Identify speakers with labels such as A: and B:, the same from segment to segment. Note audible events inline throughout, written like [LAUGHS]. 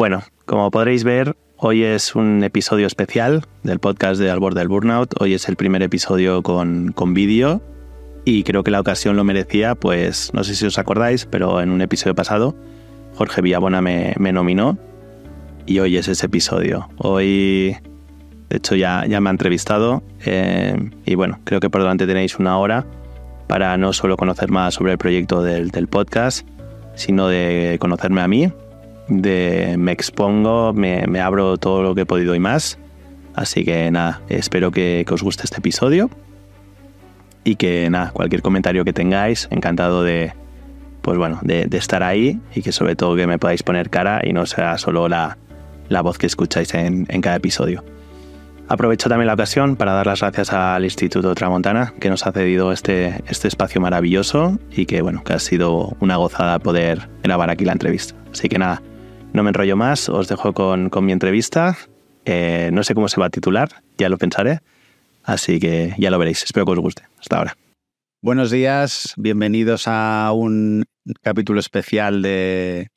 A: Bueno, como podréis ver, hoy es un episodio especial del podcast de Al borde del Burnout. Hoy es el primer episodio con, con vídeo y creo que la ocasión lo merecía, pues no sé si os acordáis, pero en un episodio pasado Jorge Villabona me, me nominó y hoy es ese episodio. Hoy, de hecho, ya, ya me ha entrevistado eh, y bueno, creo que por delante tenéis una hora para no solo conocer más sobre el proyecto del, del podcast, sino de conocerme a mí, de me expongo, me, me, abro todo lo que he podido y más. Así que nada, espero que, que os guste este episodio y que nada, cualquier comentario que tengáis, encantado de, pues bueno, de, de, estar ahí y que sobre todo que me podáis poner cara y no sea solo la, la voz que escucháis en, en, cada episodio. Aprovecho también la ocasión para dar las gracias al Instituto Tramontana que nos ha cedido este, este espacio maravilloso y que bueno, que ha sido una gozada poder grabar aquí la entrevista. Así que nada, no me enrollo más, os dejo con, con mi entrevista. Eh, no sé cómo se va a titular, ya lo pensaré. Así que ya lo veréis, espero que os guste. Hasta ahora.
B: Buenos días, bienvenidos a un capítulo especial de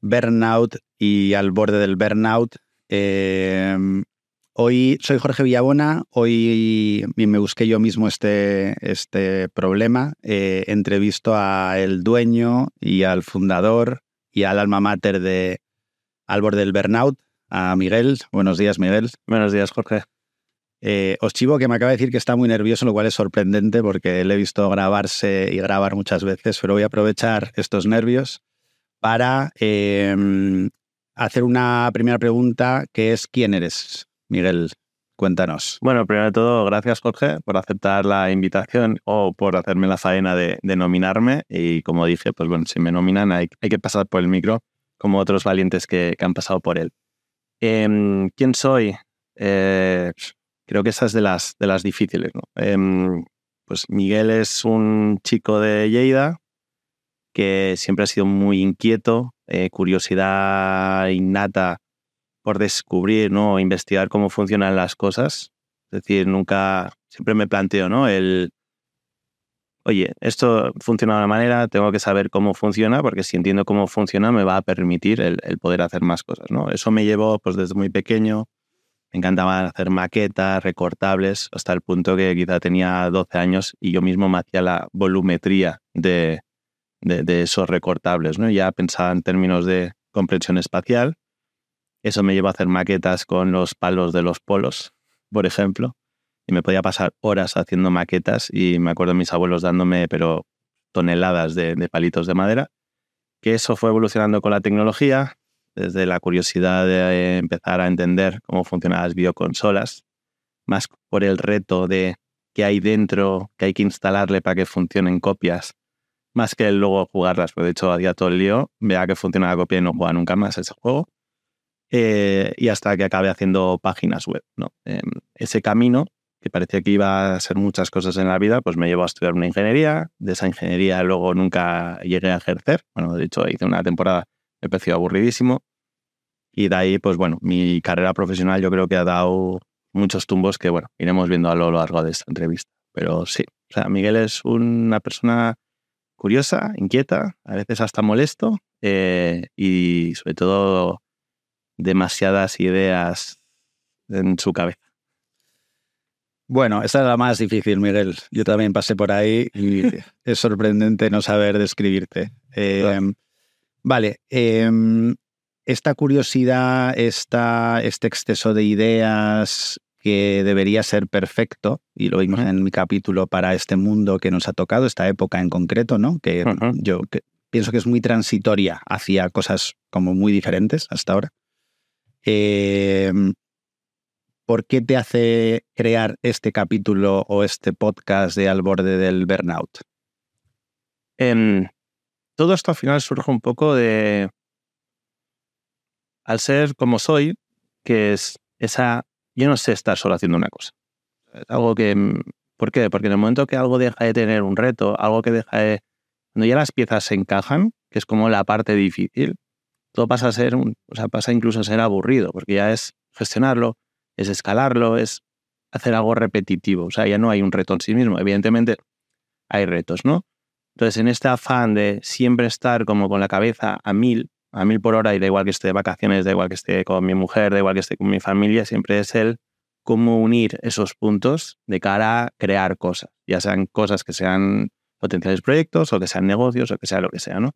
B: Burnout y al borde del Burnout. Eh, hoy soy Jorge Villabona, hoy me busqué yo mismo este, este problema. Eh, entrevisto a el dueño y al fundador y al alma mater de Al borde del Burnout, a Miguel. Buenos días, Miguel.
A: Buenos días, Jorge.
B: Eh, os chivo que me acaba de decir que está muy nervioso, lo cual es sorprendente porque le he visto grabarse y grabar muchas veces, pero voy a aprovechar estos nervios para eh, hacer una primera pregunta que es ¿quién eres? Miguel, cuéntanos.
A: Bueno, primero de todo, gracias Jorge por aceptar la invitación o por hacerme la faena de, nominarme y como dije, pues bueno, si me nominan hay, que pasar por el micro como otros valientes que, han pasado por él. Eh, ¿Quién soy? Eh, creo que esa es de las, difíciles. ¿no? Eh, pues Miguel es un chico de Lleida que siempre ha sido muy inquieto, eh, curiosidad innata por descubrir, ¿no? investigar cómo funcionan las cosas. Es decir, nunca, siempre me planteo, ¿no? El, oye, esto funciona de una manera, tengo que saber cómo funciona, porque si entiendo cómo funciona me va a permitir el, poder hacer más cosas, ¿no? Eso me llevó, pues desde muy pequeño, me encantaba hacer maquetas, recortables, hasta el punto que quizá tenía 12 años y yo mismo me hacía la volumetría de, de, de esos recortables. ¿no? Ya pensaba en términos de comprensión espacial. Eso me llevó a hacer maquetas con los palos de los polos, por ejemplo. Y me podía pasar horas haciendo maquetas y me acuerdo mis abuelos dándome pero toneladas de, palitos de madera. Que eso fue evolucionando con la tecnología, desde la curiosidad de empezar a entender cómo funcionan las videoconsolas, más por el reto de qué hay dentro, que hay que instalarle para que funcionen copias, más que luego jugarlas, porque de hecho había todo el lío, vea que funciona la copia y no juega nunca más ese juego, eh, y hasta que acabe haciendo páginas web. ¿no? Eh, ese camino, que parecía que iba a ser muchas cosas en la vida, pues me llevó a estudiar una ingeniería, de esa ingeniería luego nunca llegué a ejercer, bueno, de hecho hice una temporada me pareció aburridísimo. Y de ahí, pues bueno, mi carrera profesional yo creo que ha dado muchos tumbos que, bueno, iremos viendo a lo largo de esta entrevista. Pero sí, o sea, Miguel es una persona curiosa, inquieta, a veces hasta molesto eh, y sobre todo demasiadas ideas en su cabeza.
B: Bueno, esa es la más difícil, Miguel. Yo también pasé por ahí y [LAUGHS] es sorprendente no saber describirte. Eh, Vale, eh, esta curiosidad, esta, este exceso de ideas que debería ser perfecto, y lo vimos en mi capítulo para este mundo que nos ha tocado, esta época en concreto, ¿no? Que uh -huh. yo que pienso que es muy transitoria hacia cosas como muy diferentes hasta ahora. Eh, ¿Por qué te hace crear este capítulo o este podcast de Al borde del burnout?
A: Um, todo esto al final surge un poco de, al ser como soy, que es esa, yo no sé estar solo haciendo una cosa. Algo que, ¿por qué? Porque en el momento que algo deja de tener un reto, algo que deja de, cuando ya las piezas se encajan, que es como la parte difícil, todo pasa a ser, un, o sea, pasa incluso a ser aburrido, porque ya es gestionarlo, es escalarlo, es hacer algo repetitivo, o sea, ya no hay un reto en sí mismo. Evidentemente hay retos, ¿no? Entonces, en este afán de siempre estar como con la cabeza a mil, a mil por hora y da igual que esté de vacaciones, da igual que esté con mi mujer, da igual que esté con mi familia, siempre es el cómo unir esos puntos de cara a crear cosas, ya sean cosas que sean potenciales proyectos o que sean negocios o que sea lo que sea, ¿no?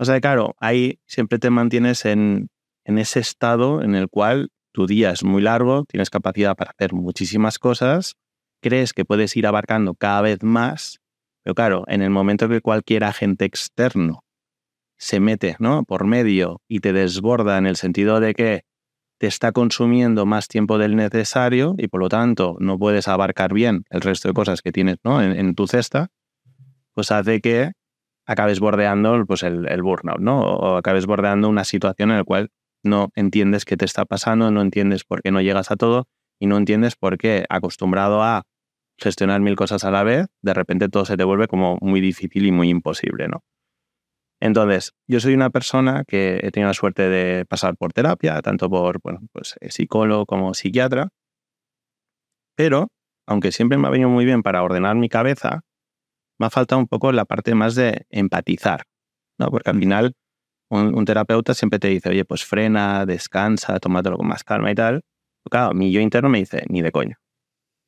A: O sea, claro, ahí siempre te mantienes en, en ese estado en el cual tu día es muy largo, tienes capacidad para hacer muchísimas cosas, crees que puedes ir abarcando cada vez más, pero claro, en el momento que cualquier agente externo se mete ¿no? por medio y te desborda en el sentido de que te está consumiendo más tiempo del necesario y por lo tanto no puedes abarcar bien el resto de cosas que tienes ¿no? en, tu cesta, pues hace que acabes bordeando pues, el, burnout, ¿no? O acabes bordeando una situación en la cual no entiendes qué te está pasando, no entiendes por qué no llegas a todo y no entiendes por qué, acostumbrado a gestionar mil cosas a la vez, de repente todo se te vuelve como muy difícil y muy imposible, ¿no? Entonces, yo soy una persona que he tenido la suerte de pasar por terapia, tanto por bueno, pues, eh, psicólogo como psiquiatra, pero aunque siempre me ha venido muy bien para ordenar mi cabeza, me ha faltado un poco la parte más de empatizar, ¿no? Porque al final un, terapeuta siempre te dice, oye, pues frena, descansa, tómatelo con más calma y tal. claro, mi yo interno me dice, ni de coño.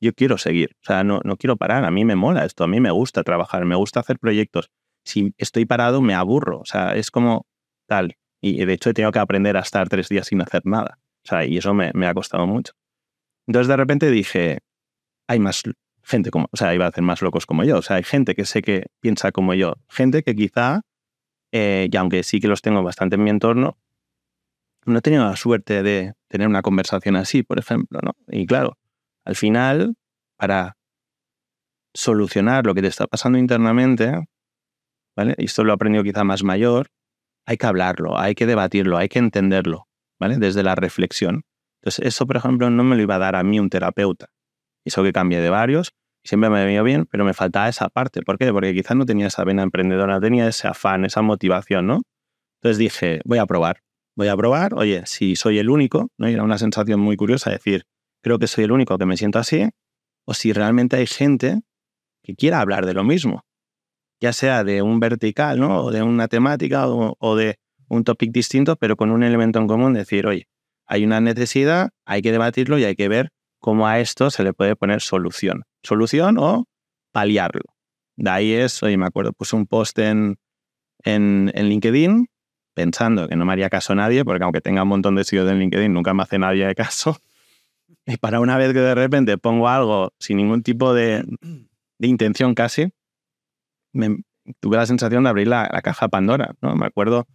A: Yo quiero seguir, o sea, no, no quiero parar, a mí me mola esto, a mí me gusta trabajar, me gusta hacer proyectos. Si estoy parado, me aburro, o sea, es como tal. Y de hecho he tenido que aprender a estar tres días sin hacer nada. O sea, y eso me, me ha costado mucho. Entonces de repente dije, hay más gente como, o sea, iba a hacer más locos como yo. O sea, hay gente que sé que piensa como yo, gente que quizá eh, y aunque sí que los tengo bastante en mi entorno, no he tenido la suerte de tener una conversación así, por ejemplo, ¿no? Y claro, al final, para solucionar lo que te está pasando internamente, ¿vale? Y esto lo he aprendido quizá más mayor, hay que hablarlo, hay que debatirlo, hay que entenderlo, ¿vale? Desde la reflexión. Entonces, eso, por ejemplo, no me lo iba a dar a mí un terapeuta. Eso que cambié de varios, siempre me venido bien, pero me faltaba esa parte. ¿Por qué? Porque quizás no tenía esa vena emprendedora, tenía ese afán, esa motivación, ¿no? Entonces dije, voy a probar, voy a probar, oye, si soy el único, ¿no? Y era una sensación muy curiosa decir, creo que soy el único que me siento así, o si realmente hay gente que quiera hablar de lo mismo, ya sea de un vertical, ¿no? O de una temática o, o de un topic distinto, pero con un elemento en común, decir, oye, hay una necesidad, hay que debatirlo y hay que ver cómo a esto se le puede poner solución solución o paliarlo. De ahí es, oye, me acuerdo, puse un post en, en, LinkedIn pensando que no me haría caso a nadie, porque aunque tenga un montón de seguidores en LinkedIn, nunca me hace nadie de [LAUGHS] caso. Y para una vez que de repente pongo algo sin ningún tipo de, de intención casi, me, tuve la sensación de abrir la, la, caja Pandora, ¿no? Me acuerdo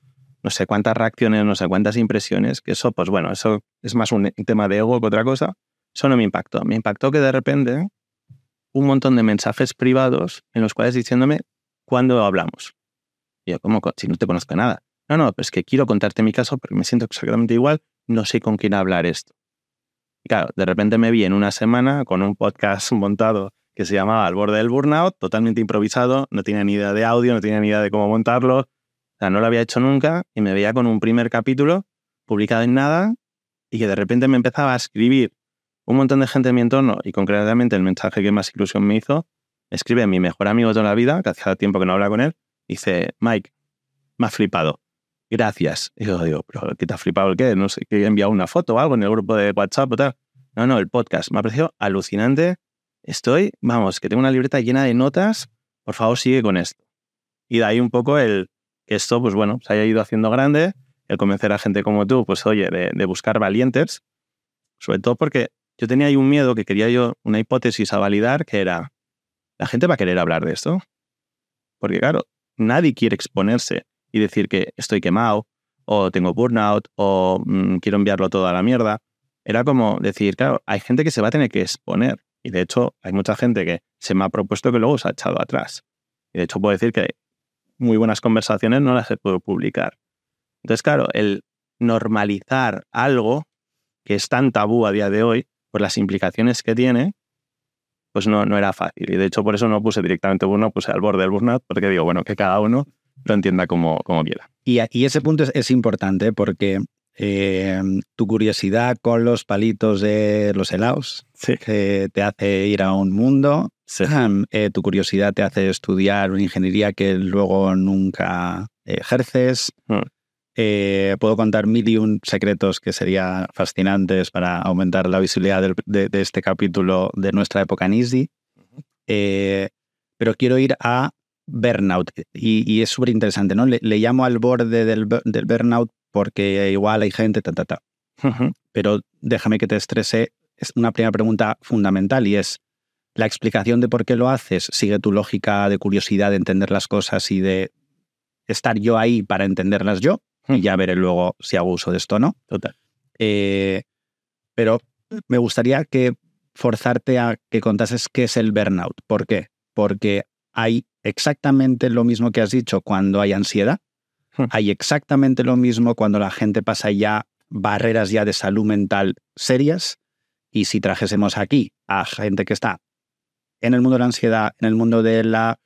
A: no sé cuántas reacciones, no sé cuántas impresiones, que eso, pues bueno, eso es más un tema de ego que otra cosa. Eso no me impactó. Me impactó que de repente un montón de mensajes privados en los cuales diciéndome cuándo hablamos. Y yo, ¿cómo? Si no te conozco nada. No, no, pues que quiero contarte mi caso porque me siento exactamente igual, no sé con quién hablar esto. Y claro, de repente me vi en una semana con un podcast [LAUGHS] montado que se llamaba Al borde del burnout, totalmente improvisado, no tenía ni idea de audio, no tenía ni idea de cómo montarlo, o sea, no lo había hecho nunca y me veía con un primer capítulo publicado en nada y que de repente me empezaba a escribir un montón de gente en mi entorno y concretamente el mensaje que más ilusión me hizo, escribe mi mejor amigo de toda la vida, que hacía tiempo que no habla con él, dice, Mike, me ha flipado. Gracias. Y yo digo, ¿pero qué te ha flipado el qué? No sé, que he enviado una foto o algo en el grupo de WhatsApp o tal. No, no, el podcast. Me ha parecido alucinante. Estoy, vamos, que tengo una libreta llena de notas. Por favor, sigue con esto. Y de ahí un poco el que esto, pues bueno, se haya ido haciendo grande, el convencer a gente como tú, pues oye, de, de buscar valientes, sobre todo porque yo tenía ahí un miedo que quería yo, una hipótesis a validar, que era, ¿la gente va a querer hablar de esto? Porque claro, nadie quiere exponerse y decir que estoy quemado, o tengo burnout, o mm, quiero enviarlo todo a la mierda. Era como decir, claro, hay gente que se va a tener que exponer. Y de hecho, hay mucha gente que se me ha propuesto que luego se ha echado atrás. Y de hecho, puedo decir que muy buenas conversaciones no las he podido publicar. Entonces, claro, el normalizar algo que es tan tabú a día de hoy, por las implicaciones que tiene, pues no, no era fácil. Y de hecho por eso no puse directamente burnout, puse al borde del burnout, porque digo, bueno, que cada uno lo entienda como, como quiera.
B: Y, y ese punto es, importante porque eh, tu curiosidad con los palitos de los helados te hace ir a un mundo, eh, tu curiosidad te hace estudiar una ingeniería que luego nunca ejerces. Mm. Eh, puedo contar mil y un secretos que serían fascinantes para aumentar la visibilidad de, este capítulo de nuestra época en Easy. Eh, pero quiero ir a burnout y, es súper interesante, ¿no? Le, llamo al borde del, burnout porque igual hay gente, ta, ta, ta. Pero déjame que te estrese. Es una primera pregunta fundamental y es, ¿la explicación de por qué lo haces sigue tu lógica de curiosidad de entender las cosas y de estar yo ahí para entenderlas yo? Y [LAUGHS] ya veré luego si hago uso de esto o no.
A: Total.
B: Eh, pero me gustaría que forzarte a que contases qué es el burnout. ¿Por qué? Porque hay exactamente lo mismo que has dicho cuando hay ansiedad. Hmm. Hay exactamente lo mismo cuando la gente pasa ya barreras ya de salud mental serias. Y si trajésemos aquí a gente que está en el mundo de la ansiedad, en el mundo de la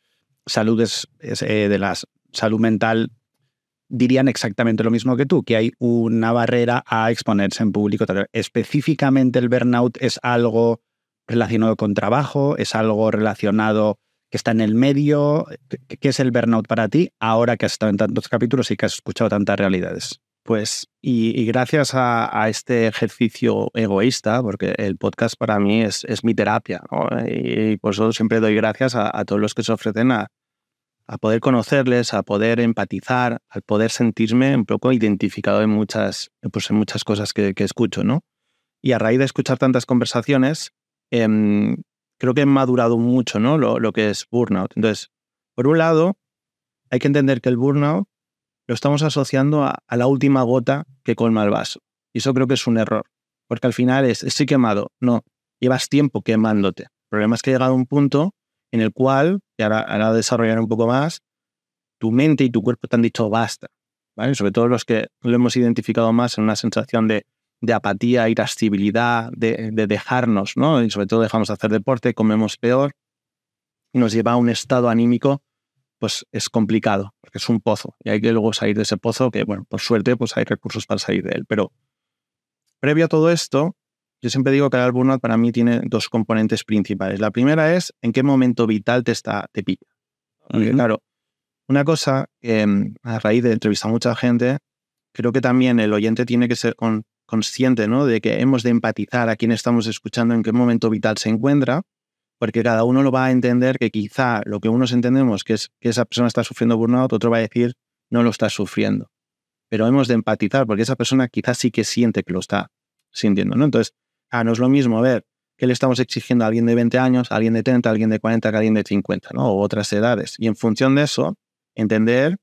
B: salud, eh, de la salud mental dirían exactamente lo mismo que tú, que hay una barrera a exponerse en público. Específicamente el burnout es algo relacionado con trabajo, es algo relacionado que está en el medio. ¿Qué es el burnout para ti ahora que has estado en tantos capítulos y que has escuchado tantas realidades?
A: Pues, y, gracias a, este ejercicio egoísta, porque el podcast para mí es, mi terapia, y, por eso siempre doy gracias a todos los que se ofrecen a, a poder conocerles, a poder empatizar, al poder sentirme un poco identificado en muchas, pues en muchas cosas que, escucho, ¿no? Y a raíz de escuchar tantas conversaciones, em, creo que he madurado mucho, ¿no? Lo, que es burnout. Entonces, por un lado, hay que entender que el burnout lo estamos asociando a, la última gota que colma el vaso. Y eso creo que es un error, porque al final es, estoy quemado. No, llevas tiempo quemándote. El problema es que ha llegado a un punto en el cual, y ahora, ahora desarrollar un poco más, tu mente y tu cuerpo te han dicho basta. ¿vale? Sobre todo los que lo hemos identificado más en una sensación de, de apatía, irascibilidad, de, de, dejarnos, ¿no? Y sobre todo dejamos de hacer deporte, comemos peor, nos lleva a un estado anímico, pues es complicado, porque es un pozo, y hay que luego salir de ese pozo, que bueno, por suerte, pues hay recursos para salir de él. Pero previo a todo esto, yo siempre digo que el burnout para mí tiene dos componentes principales. La primera es en qué momento vital te está te pilla. Porque, claro, una cosa que mm, a raíz de entrevistar a mucha gente, creo que también el oyente tiene que ser consciente ¿no? de que hemos de empatizar a quien estamos escuchando en qué momento vital se encuentra, porque cada uno lo va a entender que quizá lo que unos entendemos que es que esa persona está sufriendo burnout, otro va a decir no lo está sufriendo. Pero hemos de empatizar porque esa persona quizás sí que siente que lo está sintiendo. ¿no? Entonces, Ah, no es lo mismo, a ver, ¿qué le estamos exigiendo a alguien de 20 años, a alguien de 30, a alguien de 40, a alguien de 50, ¿no? O otras edades. Y en función de eso, entender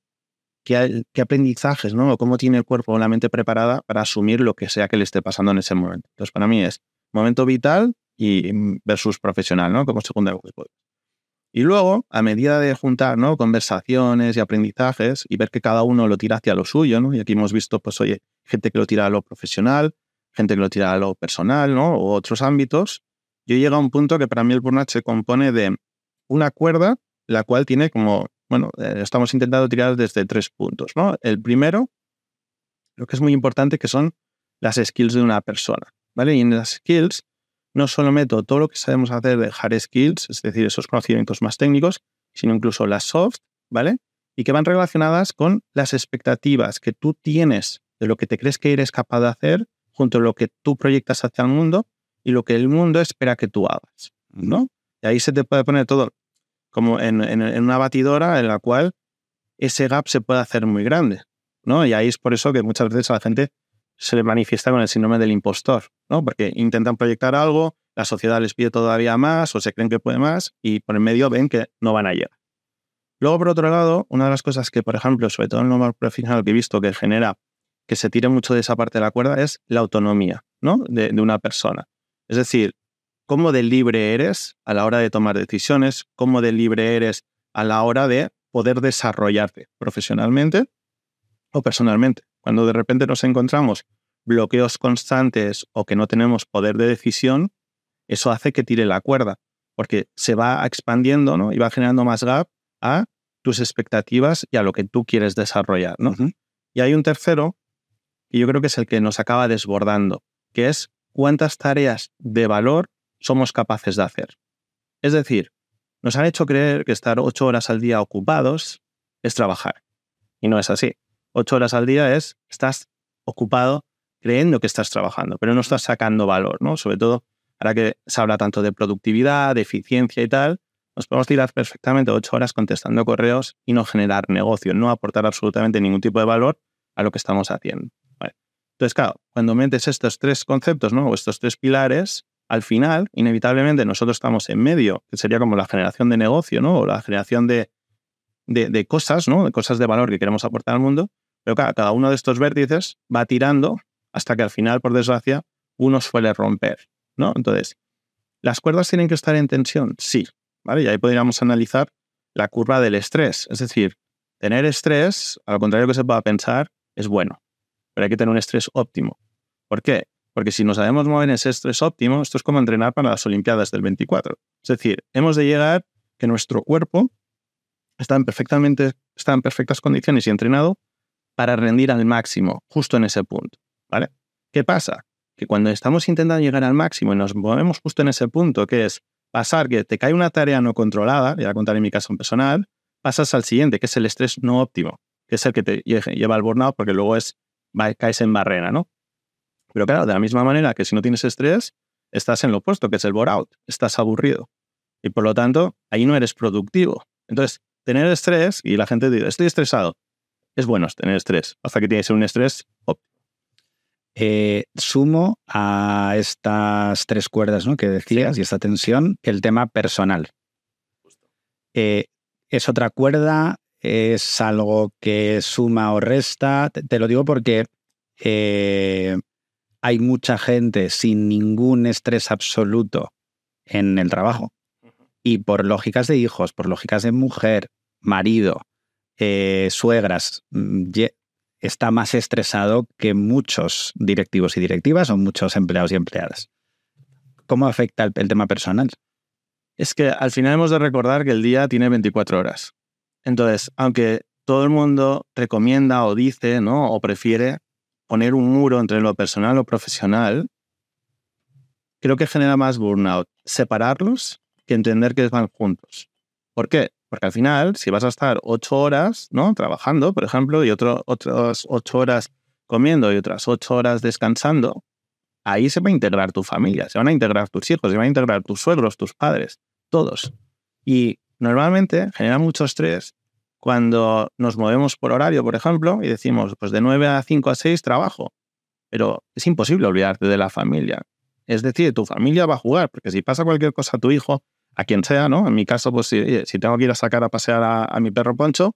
A: qué, qué aprendizajes, ¿no? O cómo tiene el cuerpo o la mente preparada para asumir lo que sea que le esté pasando en ese momento. Entonces, para mí es momento vital y versus profesional, ¿no? Como segunda Y luego, a medida de juntar conversaciones y aprendizajes y ver que cada uno lo tira hacia lo suyo, ¿no? Y aquí hemos visto, pues, oye, gente que lo tira a lo profesional, gente que lo tira a lo personal, ¿no? O otros ámbitos. Yo llego a un punto que para mí el burnout se compone de una cuerda, la cual tiene como, bueno, eh, estamos intentando tirar desde tres puntos, ¿no? El primero, lo que es muy importante, que son las skills de una persona, ¿vale? Y en las skills no solo meto todo lo que sabemos hacer de hard skills, es decir, esos conocimientos más técnicos, sino incluso las soft, ¿vale? Y que van relacionadas con las expectativas que tú tienes de lo que te crees que eres capaz de hacer junto a lo que tú proyectas hacia el mundo y lo que el mundo espera que tú hagas, ¿no? Y ahí se te puede poner todo como en, una batidora en la cual ese gap se puede hacer muy grande, ¿no? Y ahí es por eso que muchas veces a la gente se le manifiesta con el síndrome del impostor, ¿no? Porque intentan proyectar algo, la sociedad les pide todavía más o se creen que puede más y por el medio ven que no van a llegar. Luego, por otro lado, una de las cosas que, por ejemplo, sobre todo en el profesional que he visto que genera que se tire mucho de esa parte de la cuerda es la autonomía ¿no? de, una persona. Es decir, cómo de libre eres a la hora de tomar decisiones, cómo de libre eres a la hora de poder desarrollarte profesionalmente o personalmente. Cuando de repente nos encontramos bloqueos constantes o que no tenemos poder de decisión, eso hace que tire la cuerda, porque se va expandiendo ¿no? y va generando más gap a tus expectativas y a lo que tú quieres desarrollar. ¿no? Y hay un tercero y yo creo que es el que nos acaba desbordando, que es cuántas tareas de valor somos capaces de hacer. Es decir, nos han hecho creer que estar ocho horas al día ocupados es trabajar. Y no es así. ocho horas al día es, estás ocupado creyendo que estás trabajando, pero no estás sacando valor, ¿no? Sobre todo ahora que se habla tanto de productividad, de eficiencia y tal, nos podemos tirar perfectamente ocho horas contestando correos y no generar negocio, no aportar absolutamente ningún tipo de valor a lo que estamos haciendo. Entonces, claro, cuando metes estos tres conceptos, ¿no? O estos tres pilares, al final, inevitablemente, nosotros estamos en medio, que sería como la generación de negocio, ¿no? O la generación de, de, cosas, ¿no? De cosas de valor que queremos aportar al mundo. Pero claro, cada uno de estos vértices va tirando hasta que al final, por desgracia, uno suele romper, ¿no? Entonces, ¿las cuerdas tienen que estar en tensión? Sí, ¿vale? Y ahí podríamos analizar la curva del estrés. Es decir, tener estrés, al contrario que se pueda pensar, es bueno pero hay que tener un estrés óptimo. ¿Por qué? Porque si nos sabemos mover en ese estrés óptimo, esto es como entrenar para las Olimpiadas del 24. Es decir, hemos de llegar que nuestro cuerpo está en, perfectamente, está en perfectas condiciones y entrenado para rendir al máximo, justo en ese punto. ¿Qué pasa? Que cuando estamos intentando llegar al máximo y nos movemos justo en ese punto, que es pasar que te cae una tarea no controlada, y a contar en mi caso personal, pasas al siguiente, que es el estrés no óptimo, que es el que te lleva al burnout, porque luego es caes en barrera, ¿no? Pero claro, de la misma manera que si no tienes estrés, estás en lo opuesto, que es el bore-out, estás aburrido. Y por lo tanto, ahí no eres productivo. Entonces, tener estrés, y la gente dice, estoy estresado, es bueno tener estrés, hasta que tienes un estrés óptimo.
B: Eh, sumo a estas tres cuerdas ¿no? que decías y esta tensión el tema personal. Eh, es otra cuerda, es algo que suma o resta. Te, lo digo porque eh, hay mucha gente sin ningún estrés absoluto en el trabajo. Y por lógicas de hijos, por lógicas de mujer, marido, eh, suegras, mm, está más estresado que muchos directivos y directivas o muchos empleados y empleadas. ¿Cómo afecta el tema personal?
A: Es que al final hemos de recordar que el día tiene 24 horas. Entonces, aunque todo el mundo recomienda o dice, ¿no? O prefiere poner un muro entre lo personal lo profesional, creo que genera más burnout. Separarlos que entender que van juntos. ¿Por qué? Porque al final, si vas a estar ocho horas, ¿no? Trabajando, por ejemplo, y otras ocho horas comiendo y otras ocho horas descansando, ahí se va a integrar tu familia, se van a integrar tus hijos, se van a integrar tus suegros, tus padres, todos. Y normalmente genera mucho estrés cuando nos movemos por horario, por ejemplo, y decimos, pues de 9 a 5 a 6 trabajo, pero es imposible olvidarte de la familia. Es decir, tu familia va a jugar, porque si pasa cualquier cosa a tu hijo, a quien sea, ¿no? En mi caso, pues si, tengo que ir a sacar a pasear a, mi perro Poncho,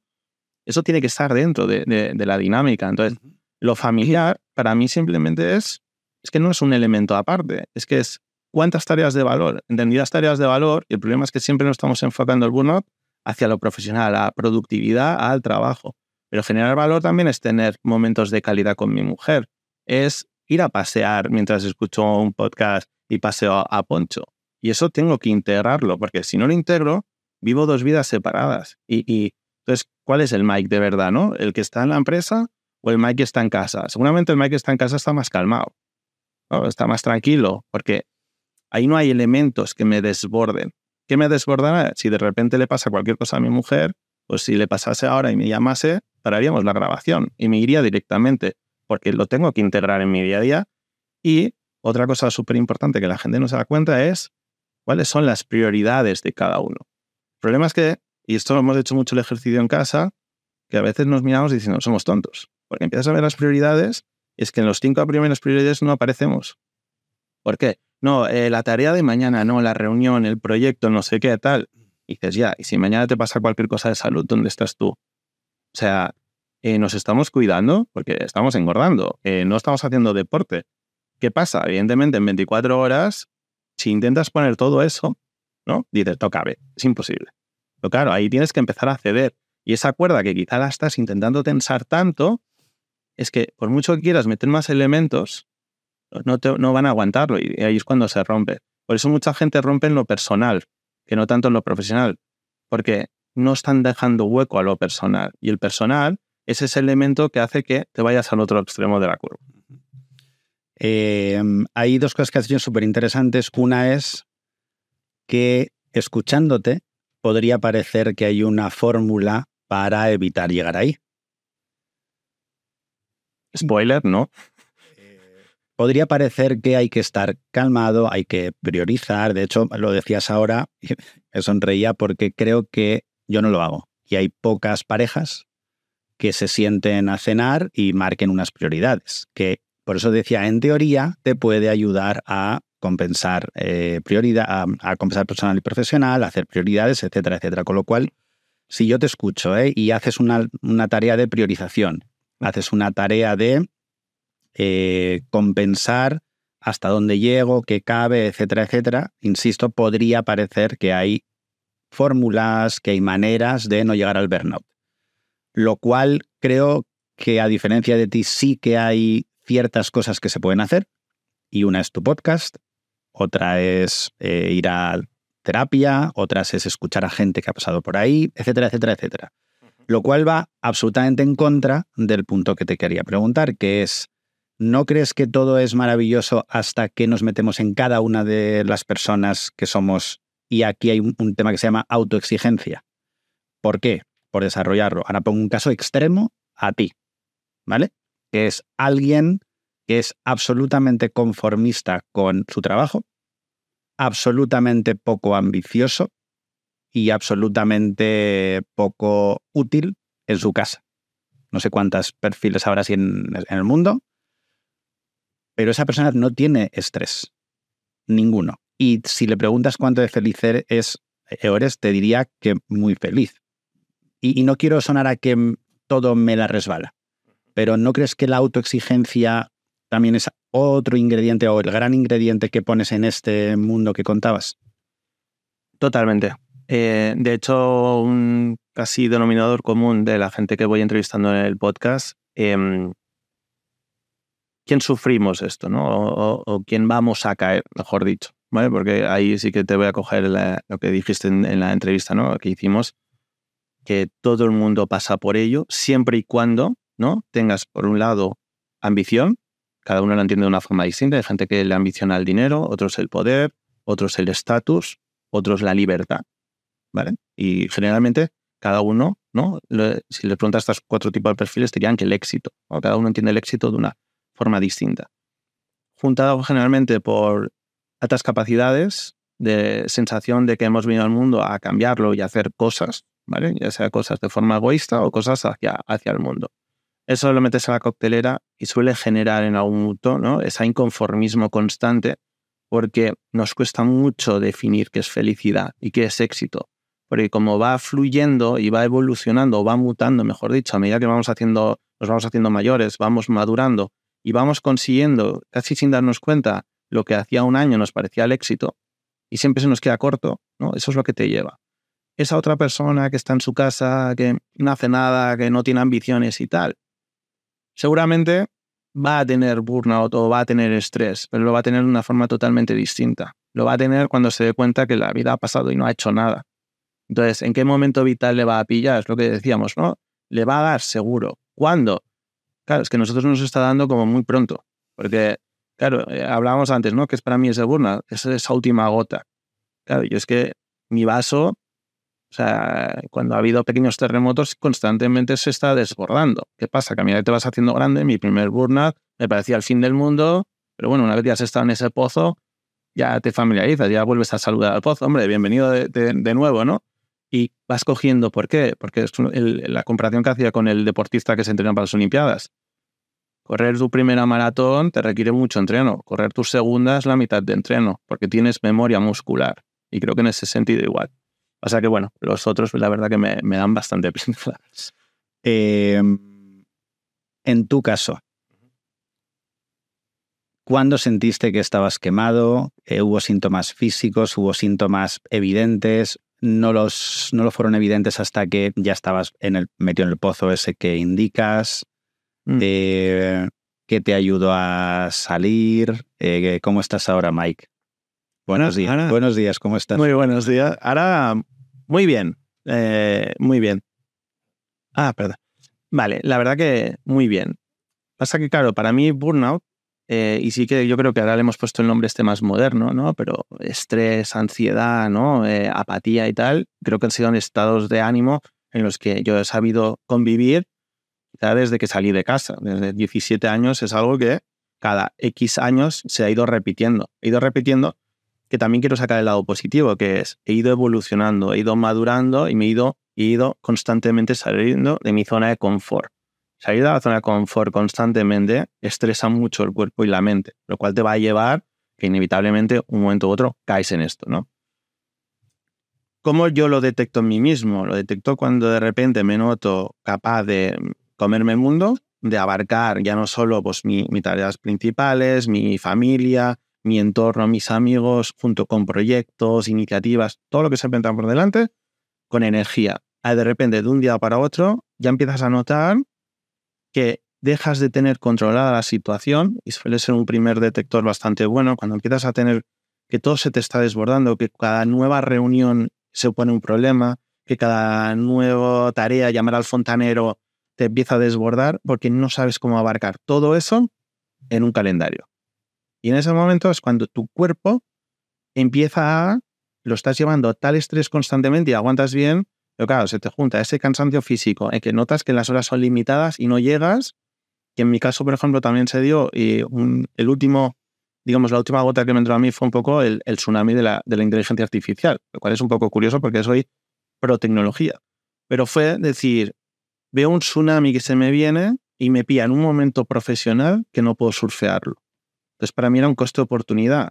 A: eso tiene que estar dentro de, la dinámica. Entonces, lo familiar para mí simplemente es, es que no es un elemento aparte, es que es cuántas tareas de valor, entendidas tareas de valor, y el problema es que siempre nos estamos enfocando el burnout hacia lo profesional, a productividad, al trabajo. Pero generar valor también es tener momentos de calidad con mi mujer, es ir a pasear mientras escucho un podcast y paseo a Poncho. Y eso tengo que integrarlo, porque si no lo integro, vivo dos vidas separadas. Y, entonces, ¿cuál es el Mike de verdad, no? ¿El que está en la empresa o el Mike que está en casa? Seguramente el Mike que está en casa está más calmado, está más tranquilo, porque Ahí no hay elementos que me desborden. ¿Qué me desbordará? Si de repente le pasa cualquier cosa a mi mujer, pues si le pasase ahora y me llamase, pararíamos la grabación y me iría directamente, porque lo tengo que integrar en mi día a día. Y otra cosa súper importante que la gente no se da cuenta es cuáles son las prioridades de cada uno. El problema es que, y esto lo hemos hecho mucho el ejercicio en casa, que a veces nos miramos diciendo, somos tontos, porque empiezas a ver las prioridades es que en los cinco primeras prioridades no aparecemos. ¿Por qué? No, eh, la tarea de mañana, no, la reunión, el proyecto, no sé qué, tal. Dices, ya, y si mañana te pasa cualquier cosa de salud, ¿dónde estás tú? O sea, eh, nos estamos cuidando porque estamos engordando, eh, no estamos haciendo deporte. ¿Qué pasa? Evidentemente, en 24 horas, si intentas poner todo eso, ¿no? Dices, no cabe, es imposible. Pero claro, ahí tienes que empezar a ceder. Y esa cuerda que quizá la estás intentando tensar tanto, es que por mucho que quieras meter más elementos, no, no van a aguantarlo y ahí es cuando se rompe. Por eso mucha gente rompe en lo personal, que no tanto en lo profesional, porque no están dejando hueco a lo personal. Y el personal es ese elemento que hace que te vayas al otro extremo de la curva.
B: Em, hay dos cosas que has dicho súper interesantes. Una es que escuchándote podría parecer que hay una fórmula para evitar llegar ahí.
A: Spoiler, ¿no?
B: Podría parecer que hay que estar calmado, hay que priorizar. De hecho, lo decías ahora, me sonreía porque creo que yo no lo hago. Y hay pocas parejas que se sienten a cenar y marquen unas prioridades. Que por eso decía, en teoría, te puede ayudar a compensar eh, prioridad, a, compensar personal y profesional, a hacer prioridades, etcétera, etcétera. Con lo cual, si yo te escucho ¿eh? y haces una, una, tarea de priorización, haces una tarea de eh, compensar hasta dónde llego, qué cabe, etcétera, etcétera, insisto, podría parecer que hay fórmulas, que hay maneras de no llegar al burnout. Lo cual creo que a diferencia de ti sí que hay ciertas cosas que se pueden hacer y una es tu podcast, otra es eh, ir a terapia, otras es escuchar a gente que ha pasado por ahí, etcétera, etcétera, etcétera. Lo cual va absolutamente en contra del punto que te quería preguntar, que es ¿No crees que todo es maravilloso hasta que nos metemos en cada una de las personas que somos? Y aquí hay un, tema que se llama autoexigencia. ¿Por qué? Por desarrollarlo. Ahora pongo un caso extremo a ti, ¿vale? Que es alguien que es absolutamente conformista con su trabajo, absolutamente poco ambicioso y absolutamente poco útil en su casa. No sé cuántos perfiles habrá así en el mundo, pero esa persona no tiene estrés, ninguno. Y si le preguntas cuánto de feliz er-, es, eres, te diría que muy feliz. Y, no quiero sonar a que todo me la resbala, pero ¿no crees que la autoexigencia también es otro ingrediente o el gran ingrediente que pones en este mundo que contabas?
A: Totalmente. Eh, de hecho, un casi denominador común de la gente que voy entrevistando en el podcast em, quién sufrimos esto, ¿no? O, quién vamos a caer, mejor dicho, ¿vale? Porque ahí sí que te voy a coger lo que dijiste en, la entrevista, ¿no? Que hicimos, que todo el mundo pasa por ello, siempre y cuando, ¿no? Tengas, por un lado, ambición, cada uno lo entiende de una forma distinta, hay gente que le ambiciona el dinero, otros el poder, otros el estatus, otros la libertad, ¿vale? Y generalmente cada uno, ¿no? si le preguntas estos cuatro tipos de perfiles, te dirían que el éxito, o cada uno entiende el éxito de una forma distinta. Juntado generalmente por altas capacidades de sensación de que hemos venido al mundo a cambiarlo y a hacer cosas, ¿vale? Ya sea cosas de forma egoísta o cosas hacia, hacia el mundo. Eso lo metes a la coctelera y suele generar en algún punto ¿no? ese inconformismo constante porque nos cuesta mucho definir qué es felicidad y qué es éxito. Porque como va fluyendo y va evolucionando o va mutando, mejor dicho, a medida que vamos haciendo, nos vamos haciendo mayores, vamos madurando y vamos consiguiendo, casi sin darnos cuenta, lo que hacía un año nos parecía el éxito y siempre se nos queda corto, ¿no? Eso es lo que te lleva. Esa otra persona que está en su casa, que no hace nada, que no tiene ambiciones y tal, seguramente va a tener burnout o va a tener estrés, pero lo va a tener de una forma totalmente distinta. Lo va a tener cuando se dé cuenta que la vida ha pasado y no ha hecho nada. Entonces, ¿en qué momento vital le va a pillar? Es lo que decíamos, ¿no? Le va a dar seguro. ¿Cuándo? Claro, es que nosotros nos está dando como muy pronto, porque, claro, eh, hablábamos antes, ¿no? Que es para mí ese burnout, es esa última gota. Claro, yo es que mi vaso, o sea, cuando ha habido pequeños terremotos, constantemente se está desbordando. ¿Qué pasa? Que a medida te vas haciendo grande, mi primer burnout me parecía el fin del mundo, pero bueno, una vez ya has estado en ese pozo, ya te familiarizas, ya vuelves a saludar al pozo. Hombre, bienvenido de nuevo, ¿no? Y vas cogiendo, ¿por qué? Porque es la comparación que hacía con el deportista que se entrena para las Olimpiadas. Correr tu primera maratón te requiere mucho entreno. Correr tu segunda es la mitad de entreno, porque tienes memoria muscular. Y creo que en ese sentido igual. O sea que bueno, los otros la verdad que me, dan bastante pinzas. [LAUGHS]
B: Em, en tu caso, ¿cuándo sentiste que estabas quemado? Eh, ¿Hubo síntomas físicos? ¿Hubo síntomas evidentes? No, los, no lo fueron evidentes hasta que ya estabas en el, metido en el pozo ese que indicas, mm. eh, que te ayudó a salir. Eh, ¿Cómo estás ahora, Mike? Buenos días. buenos días, ¿cómo estás?
A: Muy buenos días. Ahora, muy bien. Eh, muy bien. Ah, perdón. Vale, la verdad que muy bien. Pasa que, claro, para mí burnout eh, y sí que yo creo que ahora le hemos puesto el nombre este más moderno, ¿no? Pero estrés, ansiedad, ¿no? Eh, apatía y tal, creo que han sido estados de ánimo en los que yo he sabido convivir ya desde que salí de casa, desde 17 años, es algo que cada X años se ha ido repitiendo. He ido repitiendo que también quiero sacar el lado positivo, que es, he ido evolucionando, he ido madurando y me he ido, he ido constantemente saliendo de mi zona de confort. Salir de la zona de confort constantemente estresa mucho el cuerpo y la mente, lo cual te va a llevar que inevitablemente un momento u otro caes en esto, ¿no? ¿Cómo yo lo detecto en mí mismo? Lo detecto cuando de repente me noto capaz de comerme el mundo, de abarcar ya no solo pues, mis tareas principales, mi familia, mi entorno, mis amigos, junto con proyectos, iniciativas, todo lo que se encuentra por delante, con energía. Y de repente, de un día para otro, ya empiezas a notar que dejas de tener controlada la situación y suele ser un primer detector bastante bueno cuando empiezas a tener que todo se te está desbordando, que cada nueva reunión se pone un problema, que cada nueva tarea, llamar al fontanero, te empieza a desbordar porque no sabes cómo abarcar todo eso en un calendario. Y en ese momento es cuando tu cuerpo empieza a, lo estás llevando a tal estrés constantemente y aguantas bien, pero claro, se te junta ese cansancio físico en que notas que las horas son limitadas y no llegas, que en mi caso, por ejemplo, también se dio, y el último digamos, la última gota que me entró a mí fue un poco el, tsunami de la, de la, inteligencia artificial, lo cual es un poco curioso porque soy pro tecnología. Pero fue decir, veo un tsunami que se me viene y me pilla en un momento profesional que no puedo surfearlo. Entonces, para mí era un coste de oportunidad.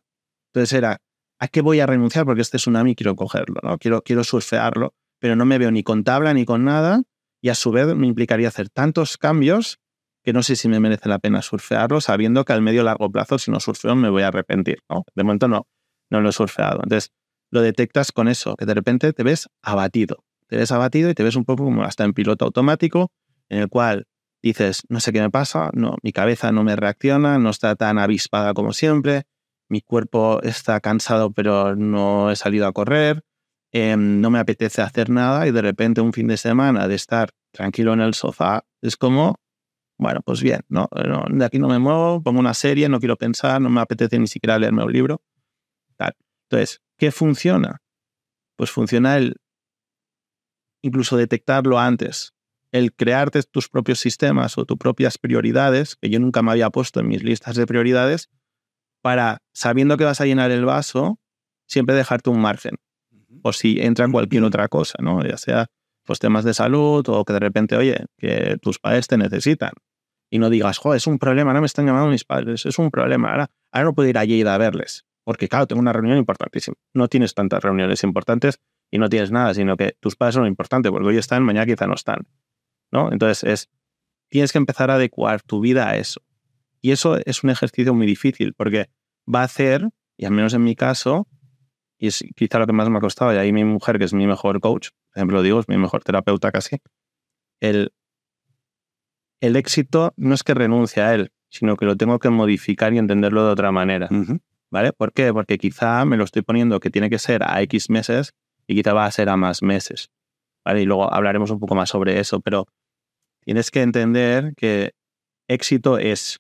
A: Entonces era, ¿a qué voy a renunciar? Porque este tsunami quiero cogerlo, ¿no? Quiero, quiero surfearlo, pero no me veo ni con tabla ni con nada y a su vez me implicaría hacer tantos cambios que no sé si me merece la pena surfearlo, sabiendo que al medio largo plazo, si no surfeo, me voy a arrepentir. ¿no? De momento no, no lo he surfeado. Entonces, lo detectas con eso, que de repente te ves abatido. Te ves abatido y te ves un poco como hasta en piloto automático, en el cual dices, no sé qué me pasa, no, mi cabeza no me reacciona, no está tan avispada como siempre, mi cuerpo está cansado pero no he salido a correr, em, no me apetece hacer nada y de repente un fin de semana de estar tranquilo en el sofá es como bueno, pues bien, ¿no? De aquí no me muevo, pongo una serie, no quiero pensar, no me apetece ni siquiera leerme un libro. Entonces, ¿qué funciona? Pues funciona el incluso detectarlo antes, el crearte tus propios sistemas o tus propias prioridades, que yo nunca me había puesto en mis listas de prioridades, para, sabiendo que vas a llenar el vaso, siempre dejarte un margen. O si entra en cualquier otra cosa, ¿no? Ya sea pues temas de salud o que de repente, oye, que tus padres te necesitan y no digas, joder, es un problema, no me están llamando mis padres, es un problema, ahora, ahora no puedo ir allí a verles, porque claro, tengo una reunión importantísima. No tienes tantas reuniones importantes y no tienes nada, sino que tus padres son lo importante, porque hoy están, mañana quizá no están. ¿no? Entonces, es, tienes que empezar a adecuar tu vida a eso. Y eso es un ejercicio muy difícil, porque va a hacer, y al menos en mi caso, y es quizá lo que más me ha costado, y ahí mi mujer, que es mi mejor coach, por ejemplo, lo digo, es mi mejor terapeuta casi, el el éxito no es que renuncie a él, sino que lo tengo que modificar y entenderlo de otra manera. ¿Vale? ¿Por qué? Porque quizá me lo estoy poniendo que tiene que ser a X meses y quizá va a ser a más meses. ¿Vale? Y luego hablaremos un poco más sobre eso, pero tienes que entender que éxito es,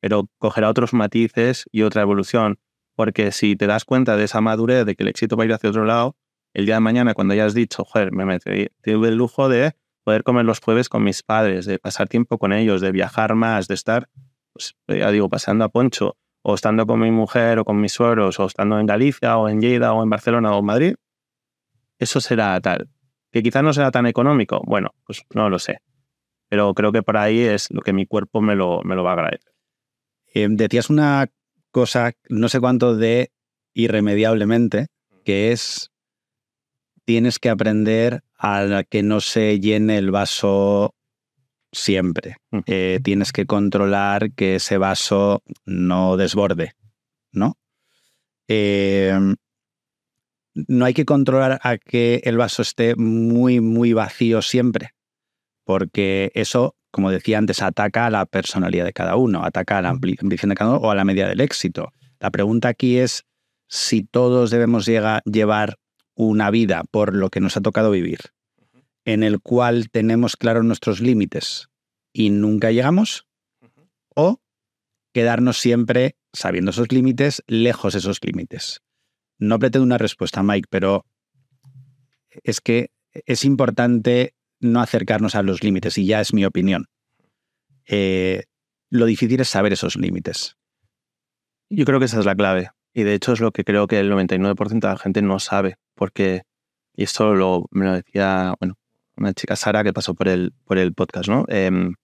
A: pero cogerá otros matices y otra evolución. Porque si te das cuenta de esa madurez, de que el éxito va a ir hacia otro lado, el día de mañana, cuando hayas dicho, joder, me tuve el lujo de poder comer los jueves con mis padres, de pasar tiempo con ellos, de viajar más, de estar, pues, ya digo, paseando a Poncho, o estando con mi mujer o con mis suegros, o estando en Galicia, o en Lleida, o en Barcelona, o en Madrid, eso será tal. Que quizás no será tan económico, bueno, pues no lo sé. Pero creo que por ahí es lo que mi cuerpo me lo, me lo va a agradecer.
B: Eh, decías una cosa, no sé cuánto de irremediablemente, que es tienes que aprender a que no se llene el vaso siempre. Eh, tienes que controlar que ese vaso no desborde, ¿no? Em, no hay que controlar a que el vaso esté muy, muy vacío siempre, porque eso, como decía antes, ataca a la personalidad de cada uno, ataca a la ambición de cada uno o a la medida del éxito. La pregunta aquí es si todos debemos llevar una vida por lo que nos ha tocado vivir, en el cual tenemos claros nuestros límites y nunca llegamos, o quedarnos siempre sabiendo esos límites, lejos de esos límites. No pretendo una respuesta, Mike, pero es que es importante no acercarnos a los límites, y ya es mi opinión. eh, lo difícil es saber esos límites.
A: Yo creo que esa es la clave. Y de hecho es lo que creo que el 99% de la gente no sabe. Porque, y esto lo, me lo decía, bueno, una chica Sara que pasó por el, por el podcast, ¿no? Em,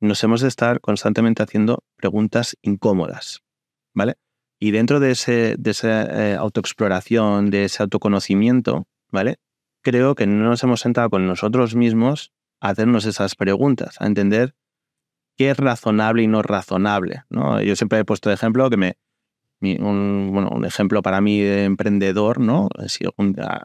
A: nos hemos de estar constantemente haciendo preguntas incómodas, ¿vale? Y dentro de, ese, de esa eh, autoexploración, de ese autoconocimiento, ¿vale? Creo que no nos hemos sentado con nosotros mismos a hacernos esas preguntas, a entender qué es razonable y no razonable. Yo siempre he puesto de ejemplo que me, un, bueno, un ejemplo para mí de emprendedor, ¿no?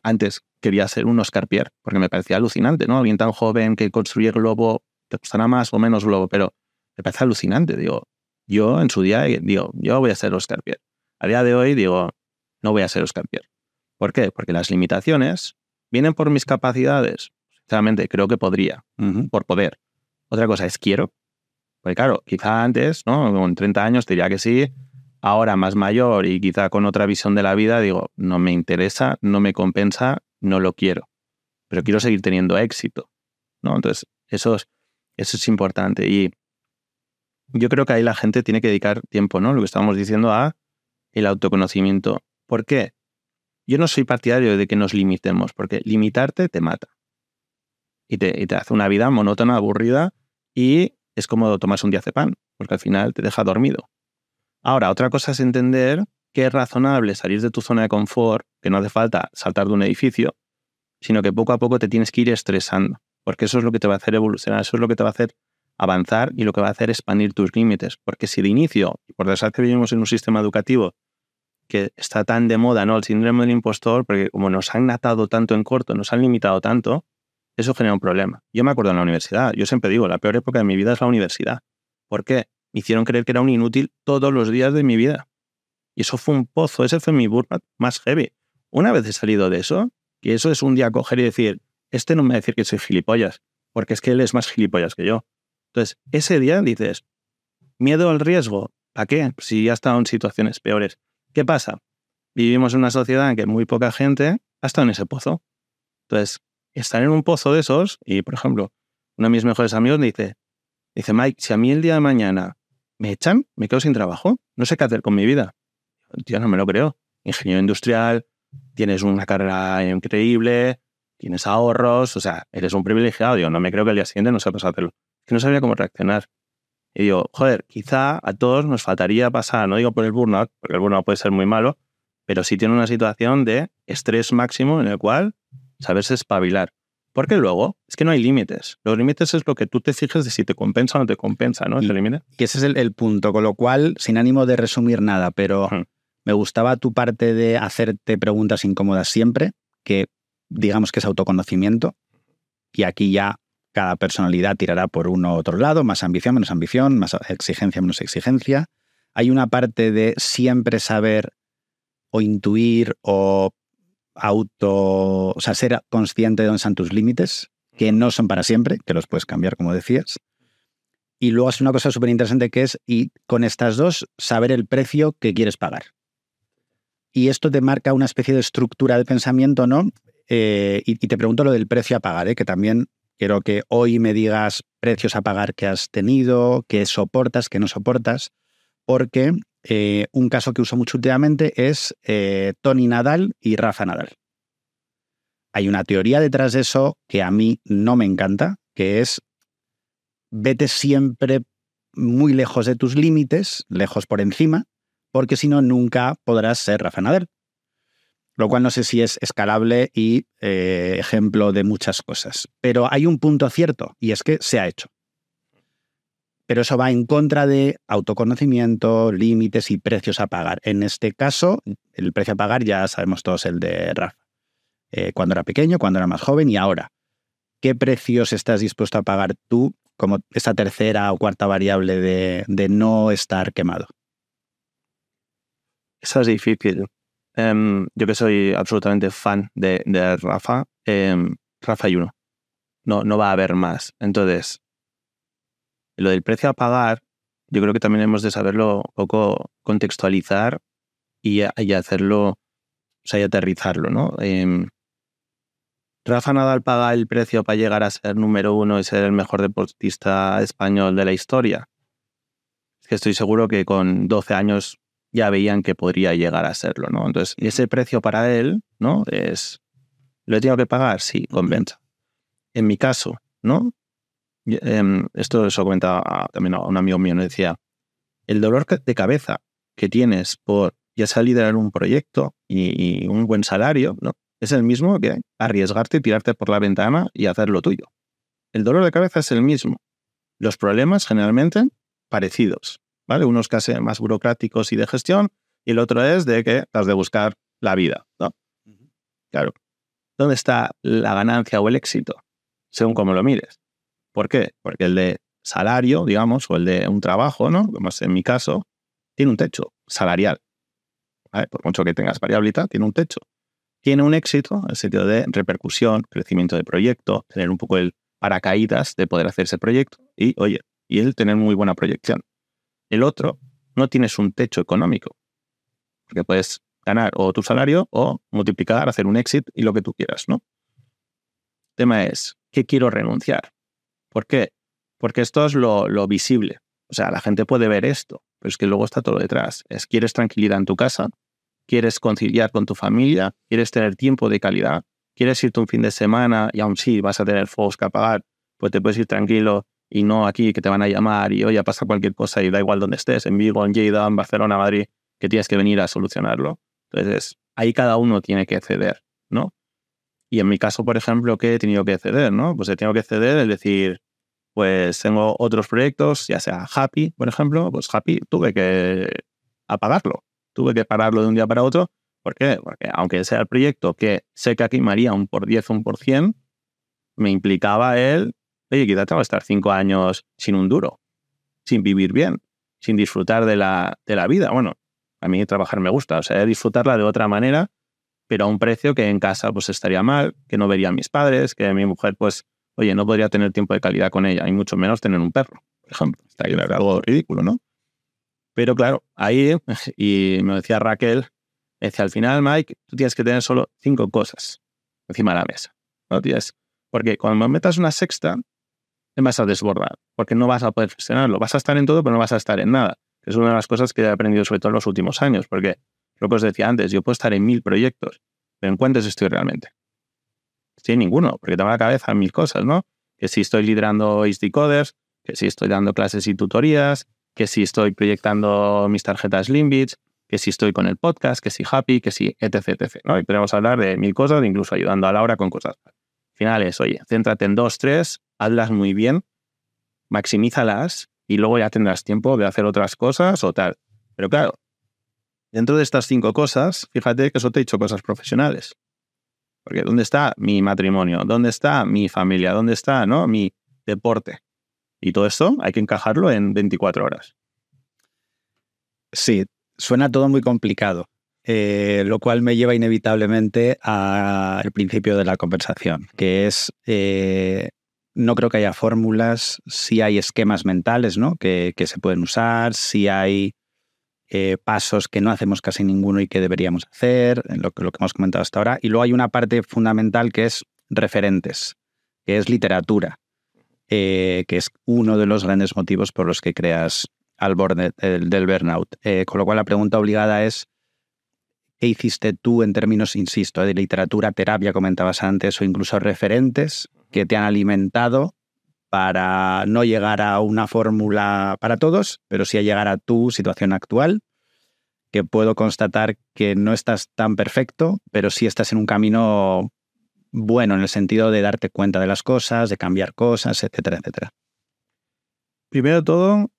A: antes quería ser un Oscar Pierre, porque me parecía alucinante, ¿no? Alguien tan joven que construye globo, te costará más o menos globo, pero me parece alucinante. Digo, yo en su día digo, yo voy a ser Oscar Pierre. A día de hoy digo, no voy a ser Oscar Pierre. ¿Por qué? Porque las limitaciones vienen por mis capacidades. Sinceramente, creo que podría, por poder. Otra cosa es quiero. Porque claro, quizá antes, ¿no? Con 30 años diría que sí, ahora más mayor y quizá con otra visión de la vida, digo, no me interesa, no me compensa, no lo quiero. Pero quiero seguir teniendo éxito. ¿no? Entonces, eso es, eso es importante. Y yo creo que ahí la gente tiene que dedicar tiempo, ¿no? Lo que estábamos diciendo a el autoconocimiento. ¿Por qué? Yo no soy partidario de que nos limitemos, porque limitarte te mata. Y te, hace una vida monótona, aburrida, y es como tomarse un diazepam, porque al final te deja dormido. Ahora, otra cosa es entender que es razonable salir de tu zona de confort, que no hace falta saltar de un edificio, sino que poco a poco te tienes que ir estresando, porque eso es lo que te va a hacer evolucionar, eso es lo que te va a hacer avanzar y lo que va a hacer expandir tus límites, porque si de inicio, y por desgracia vivimos en un sistema educativo que está tan de moda, ¿no? El síndrome del impostor, porque como nos han atado tanto en corto, nos han limitado tanto, eso genera un problema. Yo me acuerdo en la universidad, yo siempre digo, la peor época de mi vida es la universidad. ¿Por qué? me hicieron creer que era un inútil todos los días de mi vida. Y eso fue un pozo, ese fue mi burnout más heavy. Una vez he salido de eso, que eso es un día coger y decir, este no me va a decir que soy gilipollas, porque es que él es más gilipollas que yo. Entonces, ese día dices, miedo al riesgo, ¿para qué? Si ya he estado en situaciones peores. ¿Qué pasa? Vivimos en una sociedad en que muy poca gente ha estado en ese pozo. Entonces, estar en un pozo de esos, y por ejemplo, uno de mis mejores amigos me dice, dice, Mike, si a mí el día de mañana me echan, me quedo sin trabajo, no sé qué hacer con mi vida. Tío, no me lo creo. Ingeniero industrial, tienes una carrera increíble, tienes ahorros, o sea, eres un privilegiado. Digo, no me creo que el día siguiente no sepas hacerlo. Es que no sabía cómo reaccionar. Y digo, joder, quizá a todos nos faltaría pasar, no digo por el burnout, porque el burnout puede ser muy malo, pero sí tiene una situación de estrés máximo en el cual saberse espabilar. Porque luego es que no hay límites. Los límites es lo que tú te fijes de si te compensa o no te compensa, ¿no? Ese límite.
B: Ese es el, punto. Con lo cual, sin ánimo de resumir nada, pero me gustaba tu parte de hacerte preguntas incómodas siempre, que digamos que es autoconocimiento. Y aquí ya cada personalidad tirará por uno u otro lado, más ambición, menos ambición, más exigencia, menos exigencia. Hay una parte de siempre saber o intuir o auto, o sea, ser consciente de dónde están tus límites, que no son para siempre, que los puedes cambiar, como decías. Y luego es una cosa súper interesante que es, y con estas dos, saber el precio que quieres pagar. Y esto te marca una especie de estructura de pensamiento, ¿no? Eh, y, te pregunto lo del precio a pagar, ¿eh? que también quiero que hoy me digas precios a pagar que has tenido, que soportas, que no soportas, porque eh, un caso que uso mucho últimamente es eh, Tony Nadal y Rafa Nadal. Hay una teoría detrás de eso que a mí no me encanta, que es vete siempre muy lejos de tus límites, lejos por encima, porque si no, nunca podrás ser Rafa Nadal. Lo cual no sé si es escalable y eh, ejemplo de muchas cosas. Pero hay un punto cierto, y es que se ha hecho pero eso va en contra de autoconocimiento, límites y precios a pagar. En este caso, el precio a pagar ya sabemos todos el de Rafa. Eh, cuando era pequeño, cuando era más joven y ahora. ¿Qué precios estás dispuesto a pagar tú como esa tercera o cuarta variable de, no estar quemado?
A: Esa es difícil. Em, yo que soy absolutamente fan de, Rafa, em, Rafa y uno. No, no va a haber más. Entonces, lo del precio a pagar, yo creo que también hemos de saberlo un poco contextualizar y, hacerlo, o sea, y aterrizarlo, ¿no? Em, Rafa Nadal paga el precio para llegar a ser número uno y ser el mejor deportista español de la historia. Es que estoy seguro que con 12 años ya veían que podría llegar a serlo, ¿no? Entonces, ese precio para él, ¿no? Es, ¿lo he tenido que pagar? Sí, con venta. En mi caso, ¿no? Em, esto se lo comentaba también a un amigo mío, me decía, el dolor de cabeza que tienes por ya sea liderar un proyecto y, un buen salario, ¿no? Es el mismo que arriesgarte y tirarte por la ventana y hacer lo tuyo. El dolor de cabeza es el mismo. Los problemas generalmente parecidos, ¿vale? Unos casi más burocráticos y de gestión y el otro es de que has de buscar la vida, ¿no? Claro. ¿Dónde está la ganancia o el éxito? Según cómo lo mires. ¿Por qué? Porque el de salario, digamos, o el de un trabajo, ¿no? Como es en mi caso, tiene un techo salarial. Por mucho que tengas variabilidad, tiene un techo. Tiene un éxito en el sentido de repercusión, crecimiento de proyecto, tener un poco el paracaídas de poder hacer ese proyecto y, oye, y él tener muy buena proyección. El otro, no tienes un techo económico, porque puedes ganar o tu salario o multiplicar, hacer un exit y lo que tú quieras, ¿no? El tema es, ¿qué quiero renunciar? ¿Por qué? Porque esto es lo, lo visible. O sea, la gente puede ver esto, pero es que luego está todo detrás. Es, ¿Quieres tranquilidad en tu casa? ¿Quieres conciliar con tu familia? ¿Quieres tener tiempo de calidad? ¿Quieres irte un fin de semana y aún sí vas a tener fuegos que apagar? Pues te puedes ir tranquilo y no aquí que te van a llamar y oye, pasa cualquier cosa y da igual donde estés, en Vigo, en Lleida, en Barcelona, Madrid, que tienes que venir a solucionarlo. Entonces, ahí cada uno tiene que ceder, ¿no? Y en mi caso, por ejemplo, ¿qué he tenido que ceder, no? Pues he tenido que ceder, es decir, pues tengo otros proyectos, ya sea Happy, por ejemplo, pues Happy tuve que apagarlo, tuve que pararlo de un día para otro. ¿Por qué? Porque aunque sea el proyecto que sé que aquí me un por 10 o un por 100, me implicaba él, oye, quizá tengo que estar cinco años sin un duro, sin vivir bien, sin disfrutar de la, de la vida. Bueno, a mí trabajar me gusta, o sea, disfrutarla de otra manera, pero a un precio que en casa pues estaría mal, que no vería a mis padres, que mi mujer pues oye, no podría tener tiempo de calidad con ella, y mucho menos tener un perro, por ejemplo. Está ahí algo ridículo, ¿no? Pero claro, ahí, y me decía Raquel, decía, al final, Mike, tú tienes que tener solo cinco cosas encima de la mesa. No tienes, porque cuando metas una sexta, te vas a desbordar, porque no vas a poder gestionarlo. Vas a estar en todo, pero no vas a estar en nada. es una de las cosas que he aprendido sobre todo en los últimos años, porque lo que os decía antes, yo puedo estar en mil proyectos, pero ¿en cuántos estoy realmente? Sí, ninguno, porque tengo la cabeza mil cosas, ¿no? Que si estoy liderando HD Coders, que si estoy dando clases y tutorías, que si estoy proyectando mis tarjetas Limbits, que si estoy con el podcast, que si Happy, que si etc, etc. ¿no? Y podemos hablar de mil cosas, incluso ayudando a Laura con cosas. Al final es, oye, céntrate en dos, tres, hazlas muy bien, maximízalas y luego ya tendrás tiempo de hacer otras cosas o tal. Pero claro, dentro de estas cinco cosas, fíjate que eso te he dicho cosas profesionales. Porque ¿dónde está mi matrimonio? ¿Dónde está mi familia? ¿Dónde está ¿no? mi deporte? Y todo esto hay que encajarlo en 24 horas.
B: Sí, suena todo muy complicado, eh, lo cual me lleva inevitablemente al principio de la conversación, que es, eh, no creo que haya fórmulas, si hay esquemas mentales ¿no? que, que se pueden usar, si hay eh, pasos que no hacemos casi ninguno y que deberíamos hacer, lo, lo que hemos comentado hasta ahora. Y luego hay una parte fundamental que es referentes, que es literatura, eh, que es uno de los grandes motivos por los que creas al borde del, burnout. Eh, con lo cual la pregunta obligada es, ¿qué hiciste tú en términos, insisto, de literatura, terapia, comentabas antes, o incluso referentes que te han alimentado para no llegar a una fórmula para todos, pero sí a llegar a tu situación actual, que puedo constatar que no estás tan perfecto, pero sí estás en un camino bueno en el sentido de darte cuenta de las cosas, de cambiar cosas, etcétera, etcétera.
A: Primero de todo,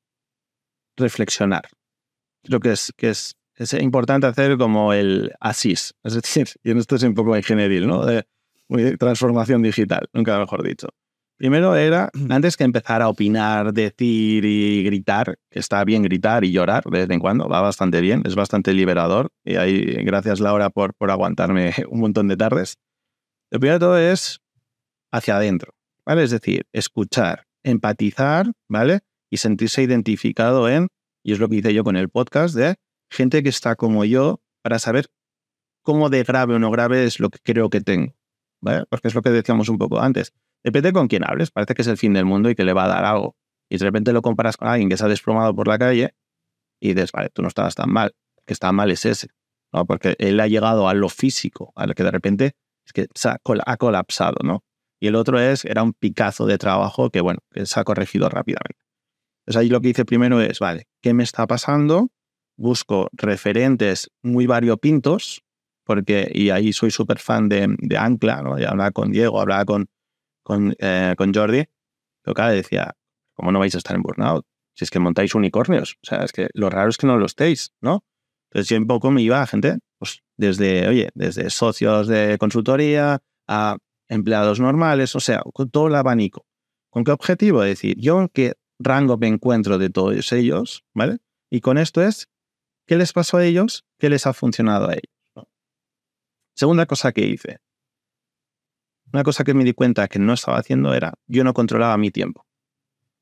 A: reflexionar. Creo que es, que es, es importante hacer como el ASIS, es decir, [LAUGHS] y en esto es un poco ingenieril, ¿no? Transformación digital, nunca mejor dicho. Primero era, antes que empezar a opinar, decir y gritar, que está bien gritar y llorar de vez en cuando, va bastante bien, es bastante liberador. Y ahí, gracias Laura por, por aguantarme [LAUGHS] un montón de tardes. Lo primero de todo es hacia adentro, ¿vale? Es decir, escuchar, empatizar, ¿vale? Y sentirse identificado en, y es lo que hice yo con el podcast, de gente que está como yo para saber cómo de grave o no grave es lo que creo que tengo. Porque es lo que decíamos un poco antes. Depende con quién hables, parece que es el fin del mundo y que le va a dar algo. Y de repente lo comparas con alguien que se ha desplomado por la calle y dices, vale, tú no estabas tan mal, que está mal es ese, ¿no? Porque él ha llegado a lo físico, a lo que de repente es que ha, colapsado, ¿no? Y el otro es, era un picazo de trabajo que, bueno, que se ha corregido rápidamente. Entonces ahí lo que hice primero es, vale, ¿qué me está pasando? Busco referentes muy variopintos, porque, y ahí soy súper fan de, Ancla, ¿no? Y hablaba con Diego, hablaba con, eh, con Jordi, pero claro, decía, ¿cómo no vais a estar en burnout? Si es que montáis unicornios, o sea, es que lo raro es que no lo estéis, ¿no? Entonces yo un poco me iba a gente, pues desde, oye, desde socios de consultoría a empleados normales, o sea, con todo el abanico. ¿Con qué objetivo? Es decir, yo qué rango me encuentro de todos ellos, ¿vale? Y con esto es, ¿qué les pasó a ellos? ¿Qué les ha funcionado a ellos? Segunda cosa que hice. Una cosa que me di cuenta que no estaba haciendo era, yo no controlaba mi tiempo.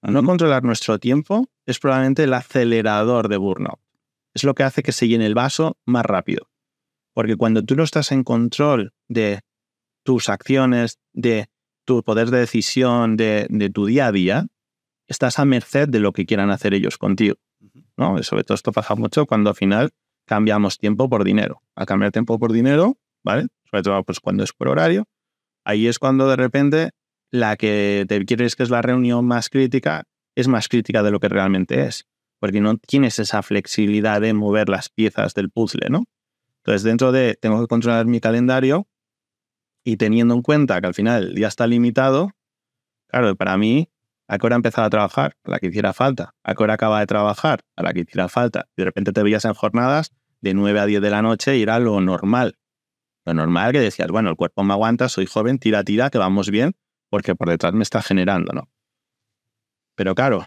A: No controlar nuestro tiempo es probablemente el acelerador de burnout. Es lo que hace que se llene el vaso más rápido. Porque cuando tú no estás en control de tus acciones, de tu poder de decisión, de, tu día a día, estás a merced de lo que quieran hacer ellos contigo. ¿no? sobre todo esto pasa mucho cuando al final cambiamos tiempo por dinero. Al cambiar tiempo por dinero, ¿vale? Sobre todo pues, cuando es por horario, ahí es cuando de repente la que te quieres que es la reunión más crítica es más crítica de lo que realmente es, porque no tienes esa flexibilidad de mover las piezas del puzzle, ¿no? Entonces, dentro de tengo que controlar mi calendario y teniendo en cuenta que al final el día está limitado, claro, para mí, ¿a qué hora empezaba a trabajar? A la que hiciera falta. ¿A qué hora acaba de trabajar? A la que hiciera falta. de repente te veías en jornadas de 9 a 10 de la noche y era lo normal. Normal que decías, bueno, el cuerpo me aguanta, soy joven, tira, tira, que vamos bien, porque por detrás me está generando, ¿no? Pero claro,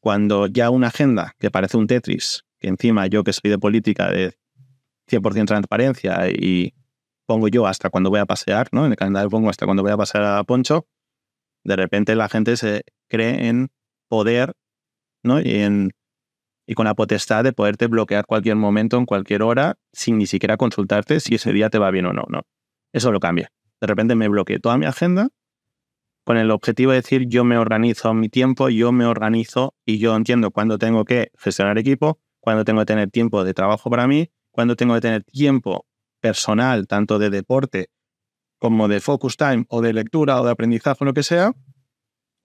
A: cuando ya una agenda que parece un Tetris, que encima yo que soy de política de 100% transparencia y pongo yo hasta cuando voy a pasear, ¿no? En el calendario pongo hasta cuando voy a pasear a Poncho, de repente la gente se cree en poder, ¿no? Y, en, y con la potestad de poderte bloquear cualquier momento, en cualquier hora, sin ni siquiera consultarte si ese día te va bien o no, ¿no? Eso lo cambia. De repente me bloqueé toda mi agenda con el objetivo de decir yo me organizo mi tiempo, yo me organizo y yo entiendo cuándo tengo que gestionar equipo, cuándo tengo que tener tiempo de trabajo para mí, cuándo tengo que tener tiempo personal, tanto de deporte como de focus time o de lectura o de aprendizaje o lo que sea,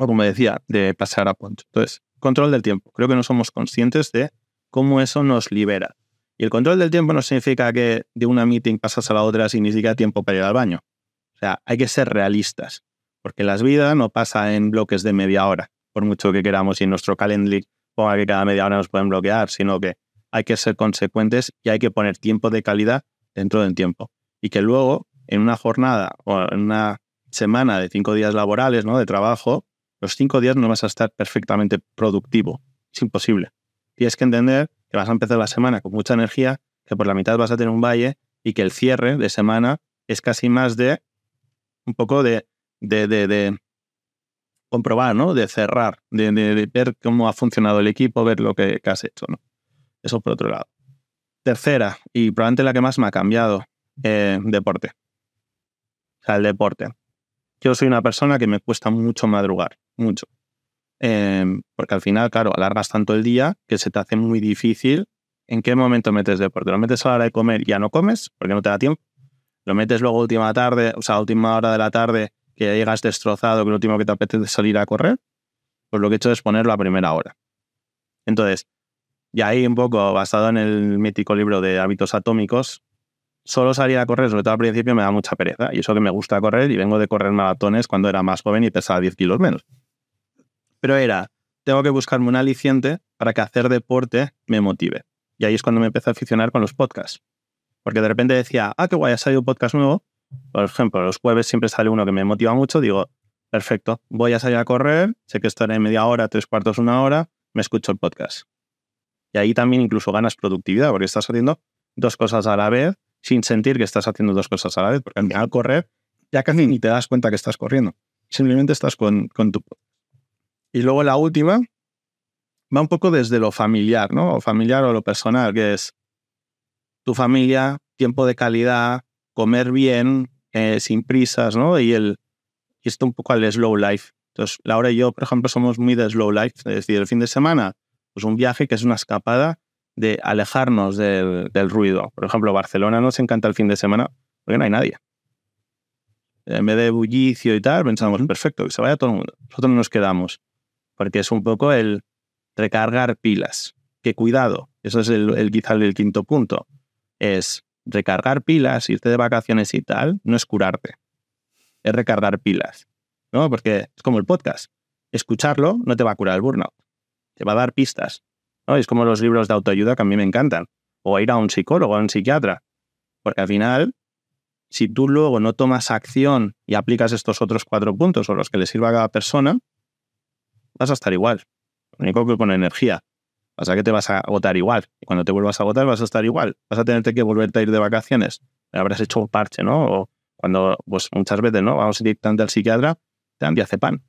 A: o como decía, de pasar a punto. Entonces, control del tiempo. Creo que no somos conscientes de cómo eso nos libera. Y el control del tiempo no significa que de una meeting pasas a la otra sin ni siquiera tiempo para ir al baño. O sea, hay que ser realistas. Porque las vidas no pasa en bloques de media hora, por mucho que queramos y en nuestro calendar ponga que cada media hora nos pueden bloquear, sino que hay que ser consecuentes y hay que poner tiempo de calidad dentro del tiempo. Y que luego, en una jornada o en una semana de cinco días laborales, ¿no? De trabajo, los cinco días no vas a estar perfectamente productivo. Es imposible. Tienes que entender que vas a empezar la semana con mucha energía, que por la mitad vas a tener un valle y que el cierre de semana es casi más de un poco de de, de, comprobar, ¿no? De cerrar, de, ver cómo ha funcionado el equipo, ver lo que, has hecho, ¿no? Eso por otro lado. Tercera, y probablemente la que más me ha cambiado, eh, deporte. O sea, el deporte. Yo soy una persona que me cuesta mucho madrugar, mucho. Em, porque al final, claro, alargas tanto el día que se te hace muy difícil en qué momento metes deporte. Lo metes a la hora de comer y ya no comes porque no te da tiempo. Lo metes luego última tarde, o sea, última hora de la tarde que llegas destrozado, que lo último que te apetece es salir a correr, pues lo que he hecho es ponerlo a primera hora. Entonces, ya ahí un poco basado en el mítico libro de hábitos atómicos, solo salir a correr, sobre todo al principio, me da mucha pereza. Y eso que me gusta correr y vengo de correr maratones cuando era más joven y pesaba 10 kilos menos. Pero era, tengo que buscarme un aliciente para que hacer deporte me motive. Y ahí es cuando me empecé a aficionar con los podcasts. Porque de repente decía, ah, qué guay, ha salido un podcast nuevo, por ejemplo, los jueves siempre sale uno que me motiva mucho, digo, perfecto, voy a salir a correr, sé que estaré media hora, tres cuartos, una hora, me escucho el podcast. Y ahí también incluso ganas productividad, porque estás haciendo dos cosas a la vez sin sentir que estás haciendo dos cosas a la vez, porque al correr ya casi ni te das cuenta que estás corriendo. Simplemente estás con, con tu... Y luego la última va un poco desde lo familiar, ¿no? O familiar o lo personal, que es tu familia, tiempo de calidad, comer bien, eh, sin prisas, ¿no? Y, el, y esto un poco al slow life. Entonces, Laura y yo, por ejemplo, somos muy de slow life, es decir, el fin de semana, pues un viaje que es una escapada de alejarnos del, del ruido. Por ejemplo, Barcelona nos encanta el fin de semana porque no hay nadie. En vez de bullicio y tal, pensamos, perfecto, que se vaya todo el mundo. Nosotros nos quedamos, porque es un poco el recargar pilas. Que cuidado, eso es el, el quizá el quinto punto, es recargar pilas, irte de vacaciones y tal, no es curarte, es recargar pilas, ¿no? Porque es como el podcast. Escucharlo no te va a curar el burnout, te va a dar pistas, Es como los libros de autoayuda que a mí me encantan, o ir a un psicólogo, a un psiquiatra, porque al final, si tú luego no tomas acción y aplicas estos otros cuatro puntos o los que le sirva a cada persona, vas a estar igual, lo único que con energía. Pasa que te vas a agotar igual. Y cuando te vuelvas a agotar vas a estar igual. Vas a tenerte que volverte a ir de vacaciones. Habrás hecho un parche, ¿no? O cuando, pues muchas veces, ¿no? Vamos directamente al psiquiatra, te dan diazepam.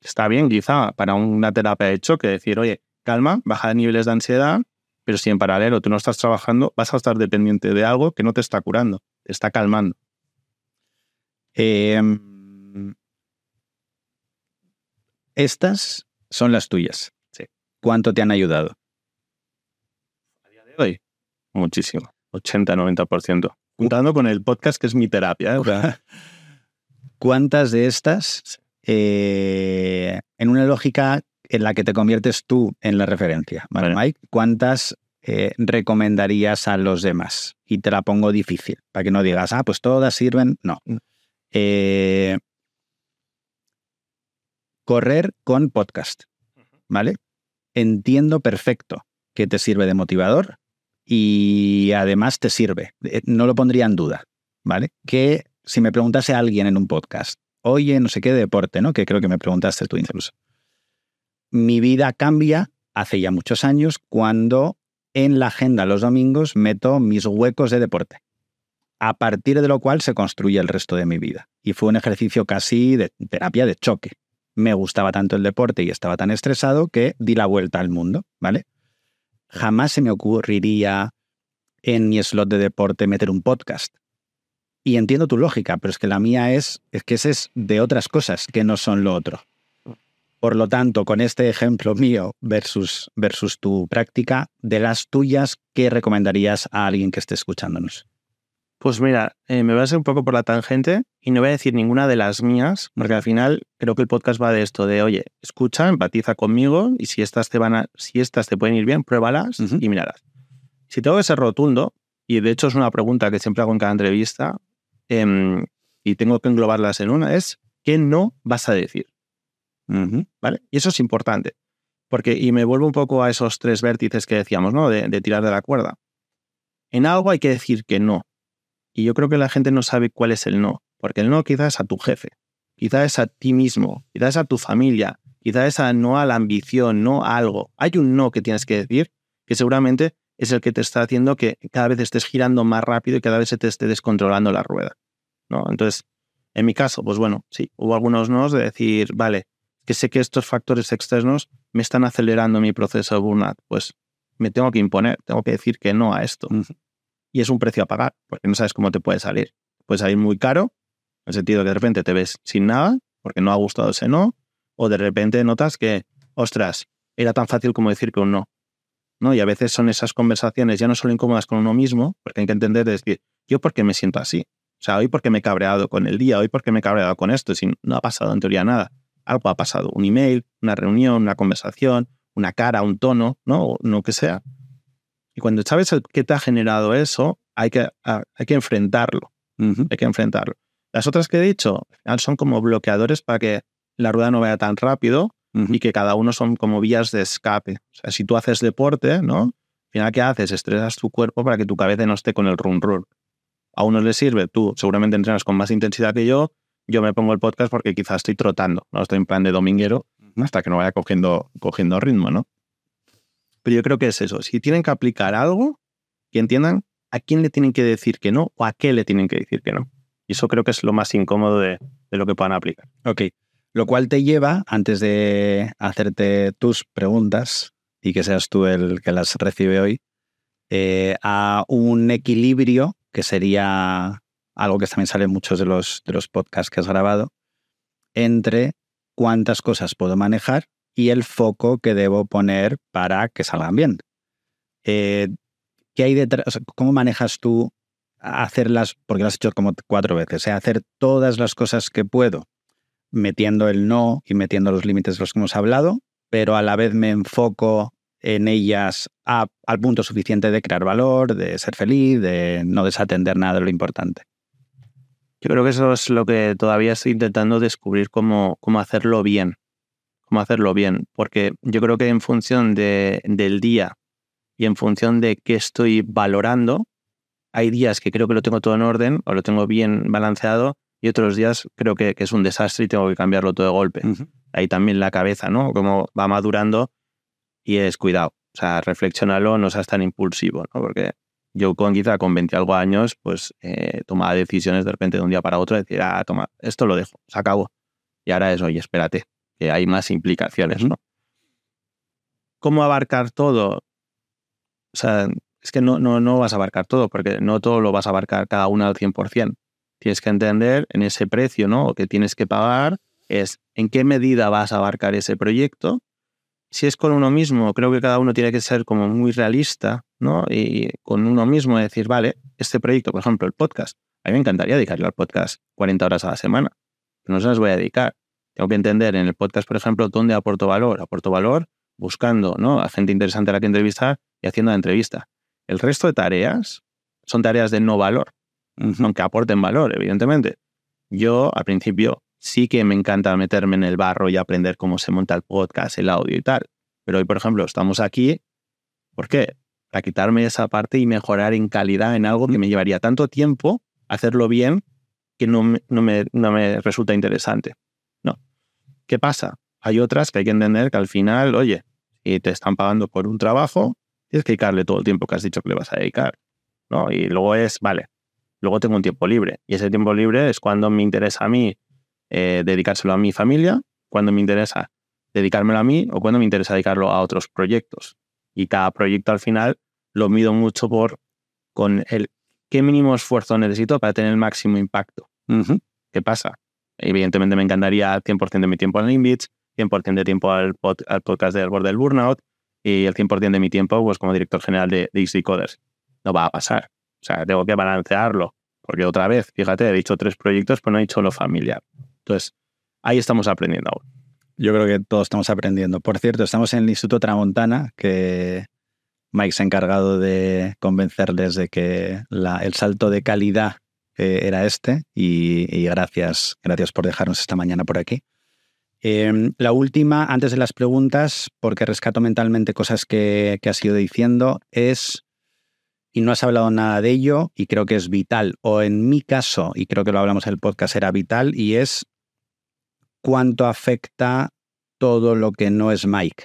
A: Está bien, quizá, para una terapia de choque, decir, oye, calma, baja niveles de ansiedad, pero si en paralelo tú no estás trabajando, vas a estar dependiente de algo que no te está curando, te está calmando.
B: Em, estas son las tuyas.
A: Sí.
B: ¿Cuánto te han ayudado?
A: A día de hoy, muchísimo. 80-90%. Juntando con el podcast, que es mi terapia. ¿eh?
B: ¿Cuántas de estas, [LAUGHS] eh, en una lógica en la que te conviertes tú en la referencia, ¿vale. Mike? ¿Cuántas eh, recomendarías a los demás? Y te la pongo difícil, para que no digas, ah, pues todas sirven. No.
A: Mm.
B: Eh, correr con podcast, ¿vale? Entiendo perfecto que te sirve de motivador y además te sirve. Eh, No lo pondría en duda, ¿vale? Que si me preguntase a alguien en un podcast, oye, no sé qué deporte, ¿no? Que creo que me preguntaste tú incluso. Mi vida cambia hace ya muchos años cuando en la agenda los domingos meto mis huecos de deporte, a partir de lo cual se construye el resto de mi vida. Y fue un ejercicio casi de terapia de choque. Me gustaba tanto el deporte y estaba tan estresado que di la vuelta al mundo, ¿vale? Jamás se me ocurriría en mi slot de deporte meter un podcast. Y entiendo tu lógica, pero es que la mía es, es que ese es de otras cosas que no son lo otro. Por lo tanto, con este ejemplo mío versus, versus tu práctica, de las tuyas, ¿qué recomendarías a alguien que esté escuchándonos?
A: Pues mira, eh, me voy a hacer un poco por la tangente y no voy a decir ninguna de las mías, porque al final creo que el podcast va de esto, de oye, escucha, empatiza conmigo y si estas te van a, si estas te pueden ir bien, pruébalas y míralas. Si tengo que ser rotundo, y de hecho es una pregunta que siempre hago en cada entrevista, em, y tengo que englobarlas en una, es ¿qué no vas a decir? ¿Vale? Y eso es importante. Porque, y me vuelvo un poco a esos tres vértices que decíamos, ¿no? De, tirar de la cuerda. En algo hay que decir que no. Y yo creo que la gente no sabe cuál es el no. Porque el no quizás es a tu jefe, quizás es a ti mismo, quizás es a tu familia, quizás es a no a la ambición, no a algo. Hay un no que tienes que decir que seguramente es el que te está haciendo que cada vez estés girando más rápido y cada vez se te esté descontrolando la rueda. ¿no? Entonces, en mi caso, pues bueno, sí, hubo algunos nos de decir, vale, que sé que estos factores externos me están acelerando mi proceso de burnout, pues me tengo que imponer, tengo que decir que no a esto. Y es un precio a pagar, porque no sabes cómo te puede salir. Puede salir muy caro, en el sentido que de repente te ves sin nada, porque no ha gustado ese no, o de repente notas que, ostras, era tan fácil como decir que un no. ¿no? Y a veces son esas conversaciones ya no solo incómodas con uno mismo, porque hay que entender, de decir, yo por qué me siento así. O sea, hoy porque me he cabreado con el día, hoy porque me he cabreado con esto, si no ha pasado en teoría nada. Algo ha pasado, un email, una reunión, una conversación, una cara, un tono, ¿no? O lo que sea. Y cuando sabes qué te ha generado eso, hay que, a- hay que enfrentarlo, hay que enfrentarlo. Las otras que he dicho al final son como bloqueadores para que la rueda no vaya tan rápido y que cada uno son como vías de escape. O sea, si tú haces deporte, ¿no? Al final, ¿qué haces? Estresas tu cuerpo para que tu cabeza no esté con el run run. A unos les sirve, tú seguramente entrenas con más intensidad que yo, yo me pongo el podcast porque quizás estoy trotando, no estoy en plan de dominguero hasta que no vaya cogiendo, cogiendo ritmo, ¿no? Pero yo creo que es eso. Si tienen que aplicar algo, que entiendan a quién le tienen que decir que no o a qué le tienen que decir que no. Y eso creo que es lo más incómodo de, de lo que puedan aplicar.
B: Ok. Lo cual te lleva, antes de hacerte tus preguntas y que seas tú el que las recibe hoy, eh, a un equilibrio que sería algo que también sale en muchos de los, de los podcasts que has grabado, entre cuántas cosas puedo manejar y el foco que debo poner para que salgan bien. Eh, ¿Qué hay detrás? ¿Cómo manejas tú hacerlas? Porque lo has hecho como cuatro veces, ¿eh? hacer todas las cosas que puedo, metiendo el no y metiendo los límites de los que hemos hablado, pero a la vez me enfoco en ellas al punto suficiente de crear valor, de ser feliz, de no desatender nada de lo importante.
A: Yo creo que eso es lo que todavía estoy intentando descubrir cómo, cómo hacerlo bien. Cómo hacerlo bien. Porque yo creo que en función de, del día y en función de qué estoy valorando, hay días que creo que lo tengo todo en orden o lo tengo bien balanceado y otros días creo que, es un desastre y tengo que cambiarlo todo de golpe. Ahí también la cabeza, ¿no? Como va madurando y es cuidado. O sea, reflexionalo, no seas tan impulsivo, ¿no? Porque yo con quizá con 20 algo años, pues eh, tomaba decisiones de repente de un día para otro, decir, ah, toma, esto lo dejo, se acabó. Y ahora es, oye, espérate, que hay más implicaciones, ¿no? ¿Cómo abarcar todo? O sea, es que no, no, no vas a abarcar todo, porque no todo lo vas a abarcar cada uno al 100%. Tienes que entender en ese precio, ¿no? que tienes que pagar, es en qué medida vas a abarcar ese proyecto si es con uno mismo, creo que cada uno tiene que ser como muy realista, ¿no? Y con uno mismo decir, vale, este proyecto, por ejemplo, el podcast, a mí me encantaría dedicarle al podcast 40 horas a la semana, pero no se las voy a dedicar. Tengo que entender en el podcast, por ejemplo, dónde aporto valor. Aporto valor buscando ¿no? a gente interesante a la que entrevistar y haciendo la entrevista. El resto de tareas son tareas de no valor, aunque aporten valor, evidentemente. Yo, al principio, sí que me encanta meterme en el barro y aprender cómo se monta el podcast, el audio y tal. Pero hoy, por ejemplo, estamos aquí, ¿por qué? Para quitarme esa parte y mejorar en calidad en algo que me llevaría tanto tiempo hacerlo bien que no me, no me, no me resulta interesante. No. ¿Qué pasa? Hay otras que hay que entender que al final, oye, si te están pagando por un trabajo, tienes que dedicarle todo el tiempo que has dicho que le vas a dedicar. ¿no? Y luego es, vale, luego tengo un tiempo libre. Y ese tiempo libre es cuando me interesa a mí eh, dedicárselo a mi familia, cuando me interesa dedicármelo a mí o cuando me interesa dedicarlo a otros proyectos. Y cada proyecto al final lo mido mucho por con el qué mínimo esfuerzo necesito para tener el máximo impacto. ¿Qué pasa? Evidentemente me encantaría 100% de mi tiempo en Inbits, 100% de tiempo al, al podcast del borde del burnout y el 100% de mi tiempo pues, como director general de, de Easy Coders. No va a pasar. O sea, tengo que balancearlo. Porque otra vez, fíjate, he dicho tres proyectos, pero no he dicho lo familiar. Entonces, ahí estamos aprendiendo aún.
B: Yo creo que todos estamos aprendiendo. Por cierto, estamos en el Instituto Tramontana, que Mike se ha encargado de convencerles de que el salto de calidad eh, era este y, gracias, gracias por dejarnos esta mañana por aquí. Em, la última, antes de las preguntas, porque rescato mentalmente cosas que, que has ido diciendo, es, y no has hablado nada de ello, y creo que es vital, o en mi caso, y creo que lo hablamos en el podcast, era vital, y es cuánto afecta todo lo que no es Mike.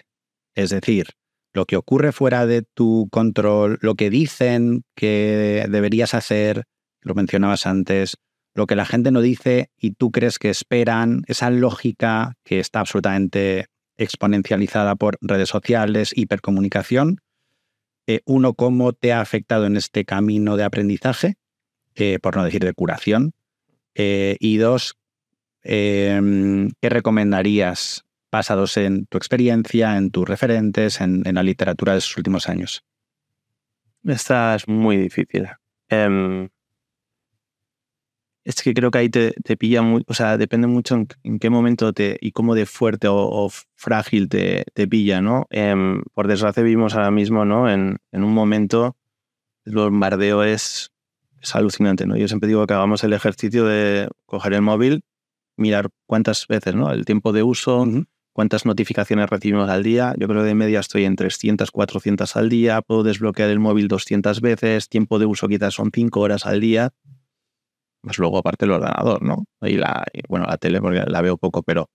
B: Es decir, lo que ocurre fuera de tu control, lo que dicen que deberías hacer, lo mencionabas antes, lo que la gente no dice y tú crees que esperan, esa lógica que está absolutamente exponencializada por redes sociales, hipercomunicación. Eh, uno, ¿cómo te ha afectado en este camino de aprendizaje? Eh, por no decir de curación. Eh, y dos, Em, ¿qué recomendarías basados en tu experiencia, en tus referentes, en, la literatura de esos últimos años?
A: Esta es muy difícil. Em, es que creo que ahí te, pilla muy, o sea, depende mucho en, qué momento te, y cómo de fuerte o, frágil te, te, pilla, ¿no? Em, por desgracia vivimos ahora mismo, ¿no? En, en un momento, el bombardeo es, es alucinante, ¿no? Yo siempre digo que hagamos el ejercicio de coger el móvil mirar cuántas veces, ¿no? El tiempo de uso, cuántas notificaciones recibimos al día. Yo creo que de media estoy en 300, 400 al día. Puedo desbloquear el móvil 200 veces. Tiempo de uso quizás son 5 horas al día. Más luego aparte el ordenador, ¿no? Y la, bueno, la tele porque la veo poco, pero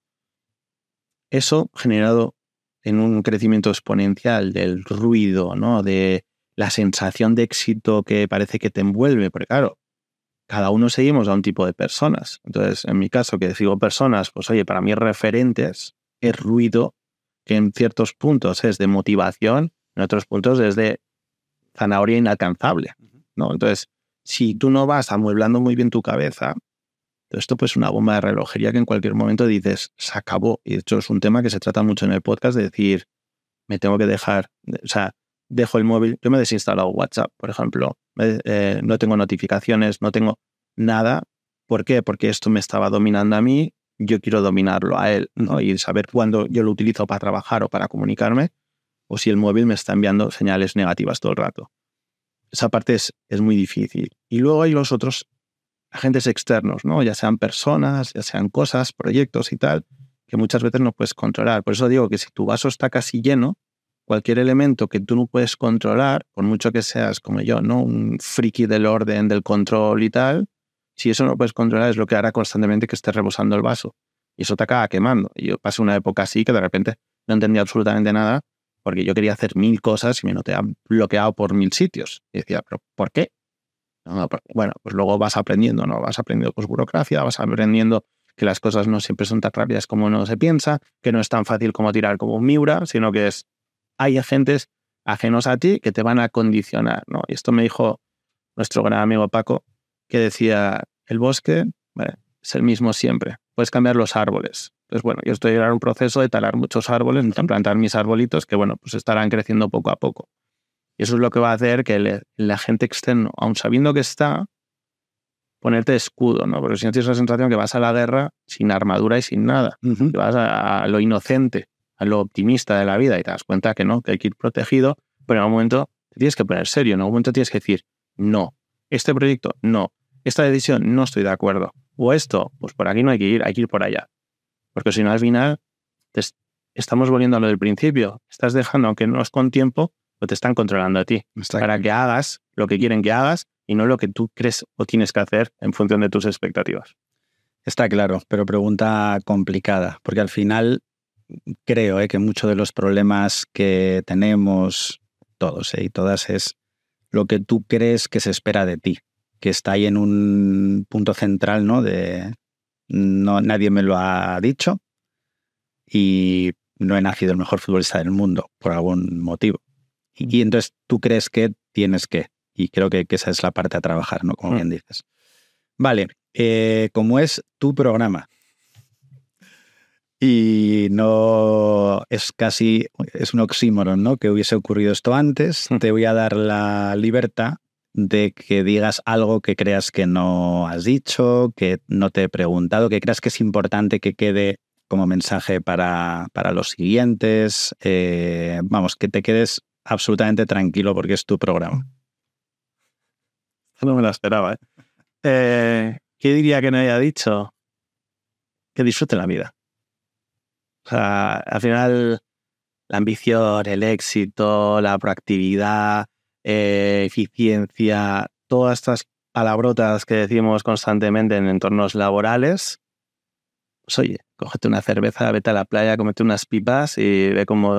A: eso generado en un crecimiento exponencial del ruido, ¿no? De la sensación de éxito que parece que te envuelve, porque claro, cada uno seguimos a un tipo de personas. Entonces, en mi caso, que sigo personas, pues oye, para mí referentes es ruido que en ciertos puntos es de motivación, en otros puntos es de zanahoria inalcanzable. ¿no? Entonces, si tú no vas amueblando muy bien tu cabeza, esto pues es una bomba de relojería que en cualquier momento dices, se acabó. Y de hecho es un tema que se trata mucho en el podcast de decir, me tengo que dejar, o sea, dejo el móvil, yo me he desinstalado WhatsApp, por ejemplo, eh, no tengo notificaciones, no tengo nada. ¿Por qué? Porque esto me estaba dominando a mí, yo quiero dominarlo a él, ¿no? Y saber cuándo yo lo utilizo para trabajar o para comunicarme, o si el móvil me está enviando señales negativas todo el rato. Esa parte es, es muy difícil. Y luego hay los otros agentes externos, ¿no? Ya sean personas, ya sean cosas, proyectos y tal, que muchas veces no puedes controlar. Por eso digo que si tu vaso está casi lleno, cualquier elemento que tú no puedes controlar, por mucho que seas como yo, ¿no? Un friki del orden, del control y tal, si eso no puedes controlar es lo que hará constantemente que estés rebosando el vaso. Y eso te acaba quemando. Y yo pasé una época así que de repente no entendía absolutamente nada porque yo quería hacer mil cosas y me noté bloqueado por mil sitios. Y decía, ¿pero por qué? bueno, pues luego vas aprendiendo, ¿no? Vas aprendiendo pues burocracia, vas aprendiendo que las cosas no siempre son tan rápidas como uno se piensa, que no es tan fácil como tirar como un Miura, sino que es hay agentes ajenos a ti que te van a condicionar, ¿no? Y esto me dijo nuestro gran amigo Paco, que decía, el bosque es el mismo siempre, puedes cambiar los árboles. Entonces, bueno, yo estoy en un proceso de talar muchos árboles, de plantar mis arbolitos que, bueno, pues estarán creciendo poco a poco. Y eso es lo que va a hacer que el, agente externo, aun sabiendo que está, ponerte escudo, ¿no? Porque si no tienes la sensación que vas a la guerra sin armadura y sin nada, que vas a, lo inocente, a lo optimista de la vida y te das cuenta que no, que hay que ir protegido, pero en algún momento te tienes que poner serio, en algún momento tienes que decir, no, este proyecto, no, esta decisión, no estoy de acuerdo, o esto, pues por aquí no hay que ir, hay que ir por allá. Porque si no, al final, estamos volviendo a lo del principio, estás dejando, aunque no es con tiempo, o te están controlando a ti, para que hagas lo que quieren que hagas y no lo que tú crees o tienes que hacer en función de tus expectativas.
B: Está claro, pero pregunta complicada, porque al final creo eh, que muchos de los problemas que tenemos todos eh, y todas es lo que tú crees que se espera de ti, que está ahí en un punto central, ¿no? De no, nadie me lo ha dicho y no he nacido el mejor futbolista del mundo por algún motivo. Y, entonces tú crees que tienes que, y creo que, esa es la parte a trabajar, ¿no? Como mm. bien dices. Vale, eh, como es tu programa, y no es casi, es un oxímoron, ¿no? Que hubiese ocurrido esto antes. Te voy a dar la libertad de que digas algo que creas que no has dicho, que no te he preguntado, que creas que es importante que quede como mensaje para, para los siguientes. Eh, vamos, que te quedes absolutamente tranquilo porque es tu programa.
A: No me lo esperaba. ¿eh? ¿eh? qué diría que no haya dicho? Que disfrute la vida. O sea, al final, la ambición, el éxito, la proactividad, eh, eficiencia, todas estas palabrotas que decimos constantemente en entornos laborales, pues oye, cógete una cerveza, vete a la playa, comete unas pipas y ve como,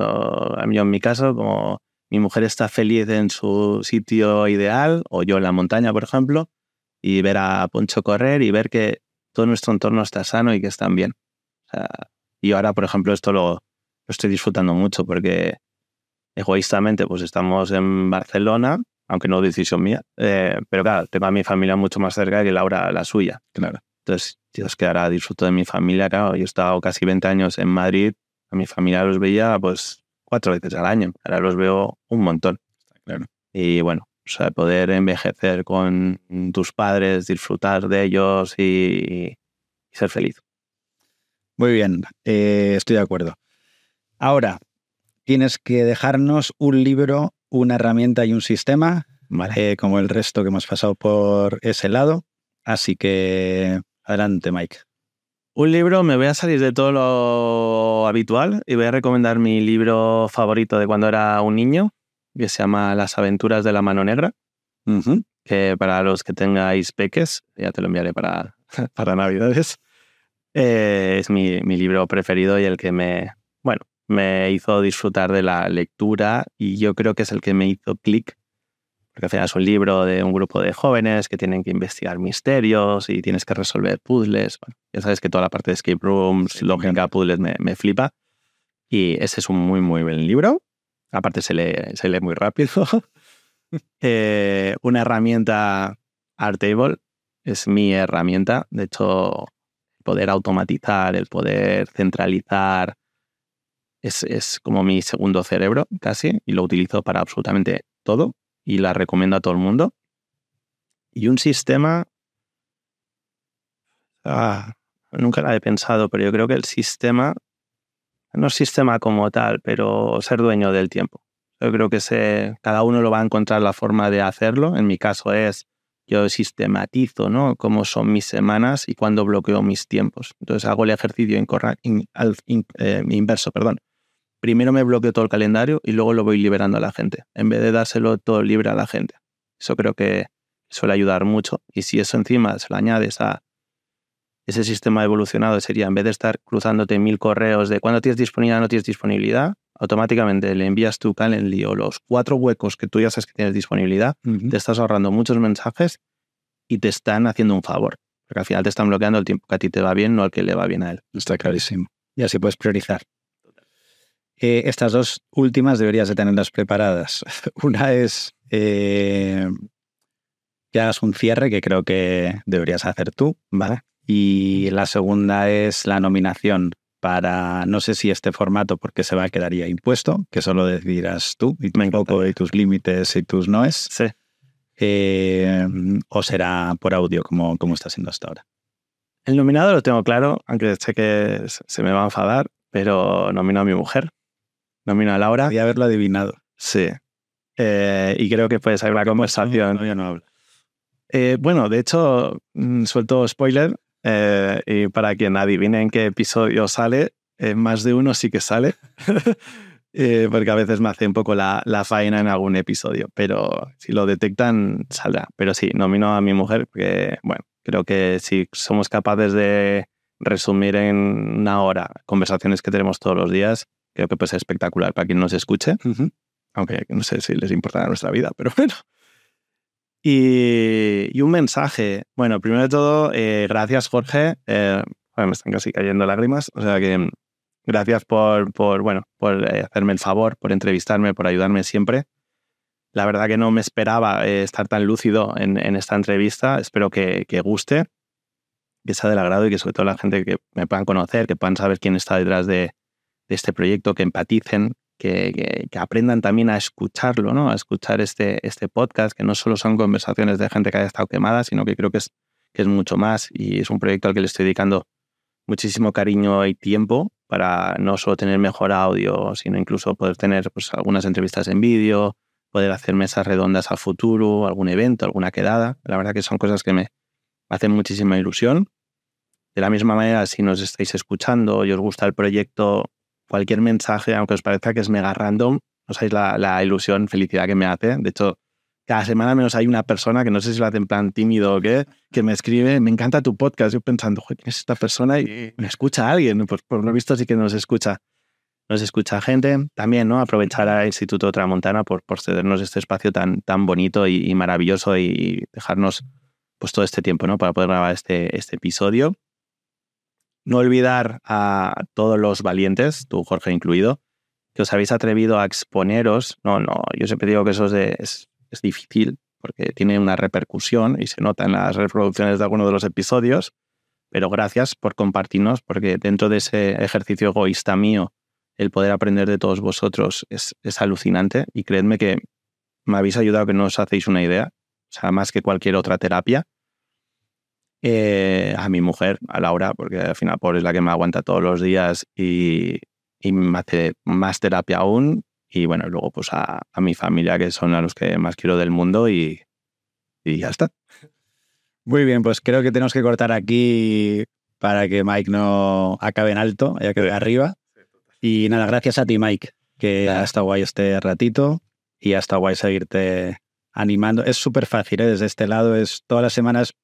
A: yo en mi caso, como mi mujer está feliz en su sitio ideal, o yo en la montaña, por ejemplo, y ver a Poncho correr y ver que todo nuestro entorno está sano y que están bien. Y ahora, por ejemplo, esto lo, lo, estoy disfrutando mucho porque egoístamente pues estamos en Barcelona, aunque no decisión mía, eh, pero claro, tengo a mi familia mucho más cerca que Laura la suya.
B: Claro.
A: Entonces, Dios que ahora disfruto de mi familia, claro, yo he estado casi 20 años en Madrid, a mi familia los veía pues cuatro veces al año. Ahora los veo un montón.
B: Claro.
A: Y bueno, o sea, poder envejecer con tus padres, disfrutar de ellos y, ser feliz.
B: Muy bien, eh, estoy de acuerdo. Ahora, tienes que dejarnos un libro, una herramienta y un sistema,
A: vale.
B: Eh, como el resto que hemos pasado por ese lado. Así que adelante, Mike.
A: Un libro, me voy a salir de todo lo habitual y voy a recomendar mi libro favorito de cuando era un niño, que se llama Las aventuras de la mano negra, que para los que tengáis peques, ya te lo enviaré para, [LAUGHS] para Navidades, eh, es mi, mi, libro preferido y el que me, bueno, me hizo disfrutar de la lectura y yo creo que es el que me hizo clic porque al final es un libro de un grupo de jóvenes que tienen que investigar misterios y tienes que resolver puzzles. Bueno, ya sabes que toda la parte de escape rooms, lógica, puzzles me, me, flipa. Y ese es un muy, muy buen libro. Aparte se lee, se lee muy rápido. [LAUGHS] Eh, una herramienta, Artable es mi herramienta. De hecho, poder automatizar, el poder centralizar, es, es, como mi segundo cerebro casi y lo utilizo para absolutamente todo y la recomiendo a todo el mundo. Y un sistema... Ah, nunca la he pensado, pero yo creo que el sistema, no es sistema como tal, pero ser dueño del tiempo. Yo creo que se, cada uno lo va a encontrar la forma de hacerlo. En mi caso es, yo sistematizo, ¿no? Cómo son mis semanas y cuándo bloqueo mis tiempos. Entonces hago el ejercicio eh, inverso, perdón. Primero me bloqueo todo el calendario y luego lo voy liberando a la gente, en vez de dárselo todo libre a la gente. Eso creo que suele ayudar mucho. Y si eso encima se lo añades a ese sistema evolucionado, sería en vez de estar cruzándote mil correos de cuándo tienes disponibilidad, no tienes disponibilidad, automáticamente le envías tu Calendly o los cuatro huecos que tú ya sabes que tienes disponibilidad, te estás ahorrando muchos mensajes y te están haciendo un favor. Porque al final te están bloqueando el tiempo que a ti te va bien, no al que le va bien a él.
B: Está clarísimo. Y así puedes priorizar. Eh, estas dos últimas deberías de tenerlas preparadas. [LAUGHS] Una es eh, que hagas un cierre, que creo que deberías hacer tú, ¿vale? Y la segunda es la nominación para, no sé si este formato, porque se va a quedar ya impuesto, que solo decidirás tú y, un poco y tus límites y tus noes.
A: Sí.
B: Eh, o será por audio, como, como está siendo hasta ahora.
A: El nominado lo tengo claro, aunque sé que se me va a enfadar, pero nomino a mi mujer. Nomino a Laura.
B: Y haberlo adivinado.
A: Sí. Eh, y creo que puede ser la conversación.
B: No, no hablo.
A: Eh, bueno, de hecho, mm, suelto spoiler. Y para quien adivine en qué episodio sale, más de uno sí que sale. [LAUGHS] Eh, porque a veces me hace un poco la, la, faena en algún episodio, pero si lo detectan, saldrá. Pero sí, nomino a mi mujer porque, bueno, creo que si somos capaces de resumir en una hora conversaciones que tenemos todos los días, creo que puede ser espectacular para quien nos escuche, aunque no sé si les importa nuestra vida, pero bueno. Y, un mensaje. Bueno, primero de todo, eh, gracias Jorge. Eh, me están casi cayendo lágrimas, o sea que Gracias por, por, bueno, por eh, hacerme el favor, por entrevistarme, por ayudarme siempre. La verdad que no me esperaba eh, estar tan lúcido en, esta entrevista. Espero que, que, guste, que sea del agrado y que sobre todo la gente que me puedan conocer, que puedan saber quién está detrás de, de este proyecto, que empaticen, que, aprendan también a escucharlo, ¿no? a escuchar este, este podcast, que no solo son conversaciones de gente que haya estado quemada, sino que creo que es, que es mucho más y es un proyecto al que le estoy dedicando muchísimo cariño y tiempo para no solo tener mejor audio, sino incluso poder tener pues, algunas entrevistas en vídeo, poder hacer mesas redondas al futuro, algún evento, alguna quedada. La verdad que son cosas que me hacen muchísima ilusión. De la misma manera, si nos estáis escuchando y os gusta el proyecto, cualquier mensaje, aunque os parezca que es mega random, no sabéis la, la ilusión, felicidad que me hace. De hecho, cada semana menos hay una persona que no sé si lo hace en plan tímido o qué, que me escribe, me encanta tu podcast. Yo pensando, ¿quién es esta persona? Y me escucha alguien. Pues por lo visto sí que nos escucha. Nos escucha gente. También, ¿no? Aprovechar al Instituto Tramontana por, por cedernos este espacio tan, tan bonito y, maravilloso y dejarnos pues todo este tiempo, ¿no? Para poder grabar este, este episodio. No olvidar a todos los valientes, tú Jorge incluido, que os habéis atrevido a exponeros. No, no, yo siempre digo que eso es, de, es difícil porque tiene una repercusión y se nota en las reproducciones de algunos de los episodios, pero gracias por compartirnos porque dentro de ese ejercicio egoísta mío, el poder aprender de todos vosotros es, es alucinante y creedme que me habéis ayudado que no os hacéis una idea, o sea, más que cualquier otra terapia. Eh, a mi mujer, a Laura, porque al final por es la que me aguanta todos los días y, y me hace más terapia aún y bueno, luego pues a, a, mi familia, que son a los que más quiero del mundo y, y ya está.
B: Muy bien, pues creo que tenemos que cortar aquí para que Mike no acabe en alto, ya que arriba. Y nada, gracias a ti, Mike, que ha estado guay este ratito y ha estado guay seguirte animando. Es súper fácil, ¿eh? desde este lado es todas las semanas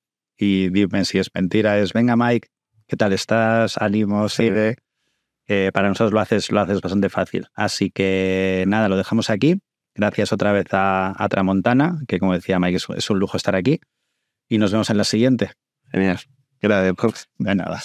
B: y dime si es mentira, es venga Mike, ¿qué tal estás? Ánimo, sigue para nosotros lo haces, lo haces bastante fácil. Así que nada, lo dejamos aquí. Gracias otra vez a, a Tramontana, que como decía Mike, es, es, un lujo estar aquí. Y nos vemos en la siguiente.
A: Genial. Gracias.
B: De nada.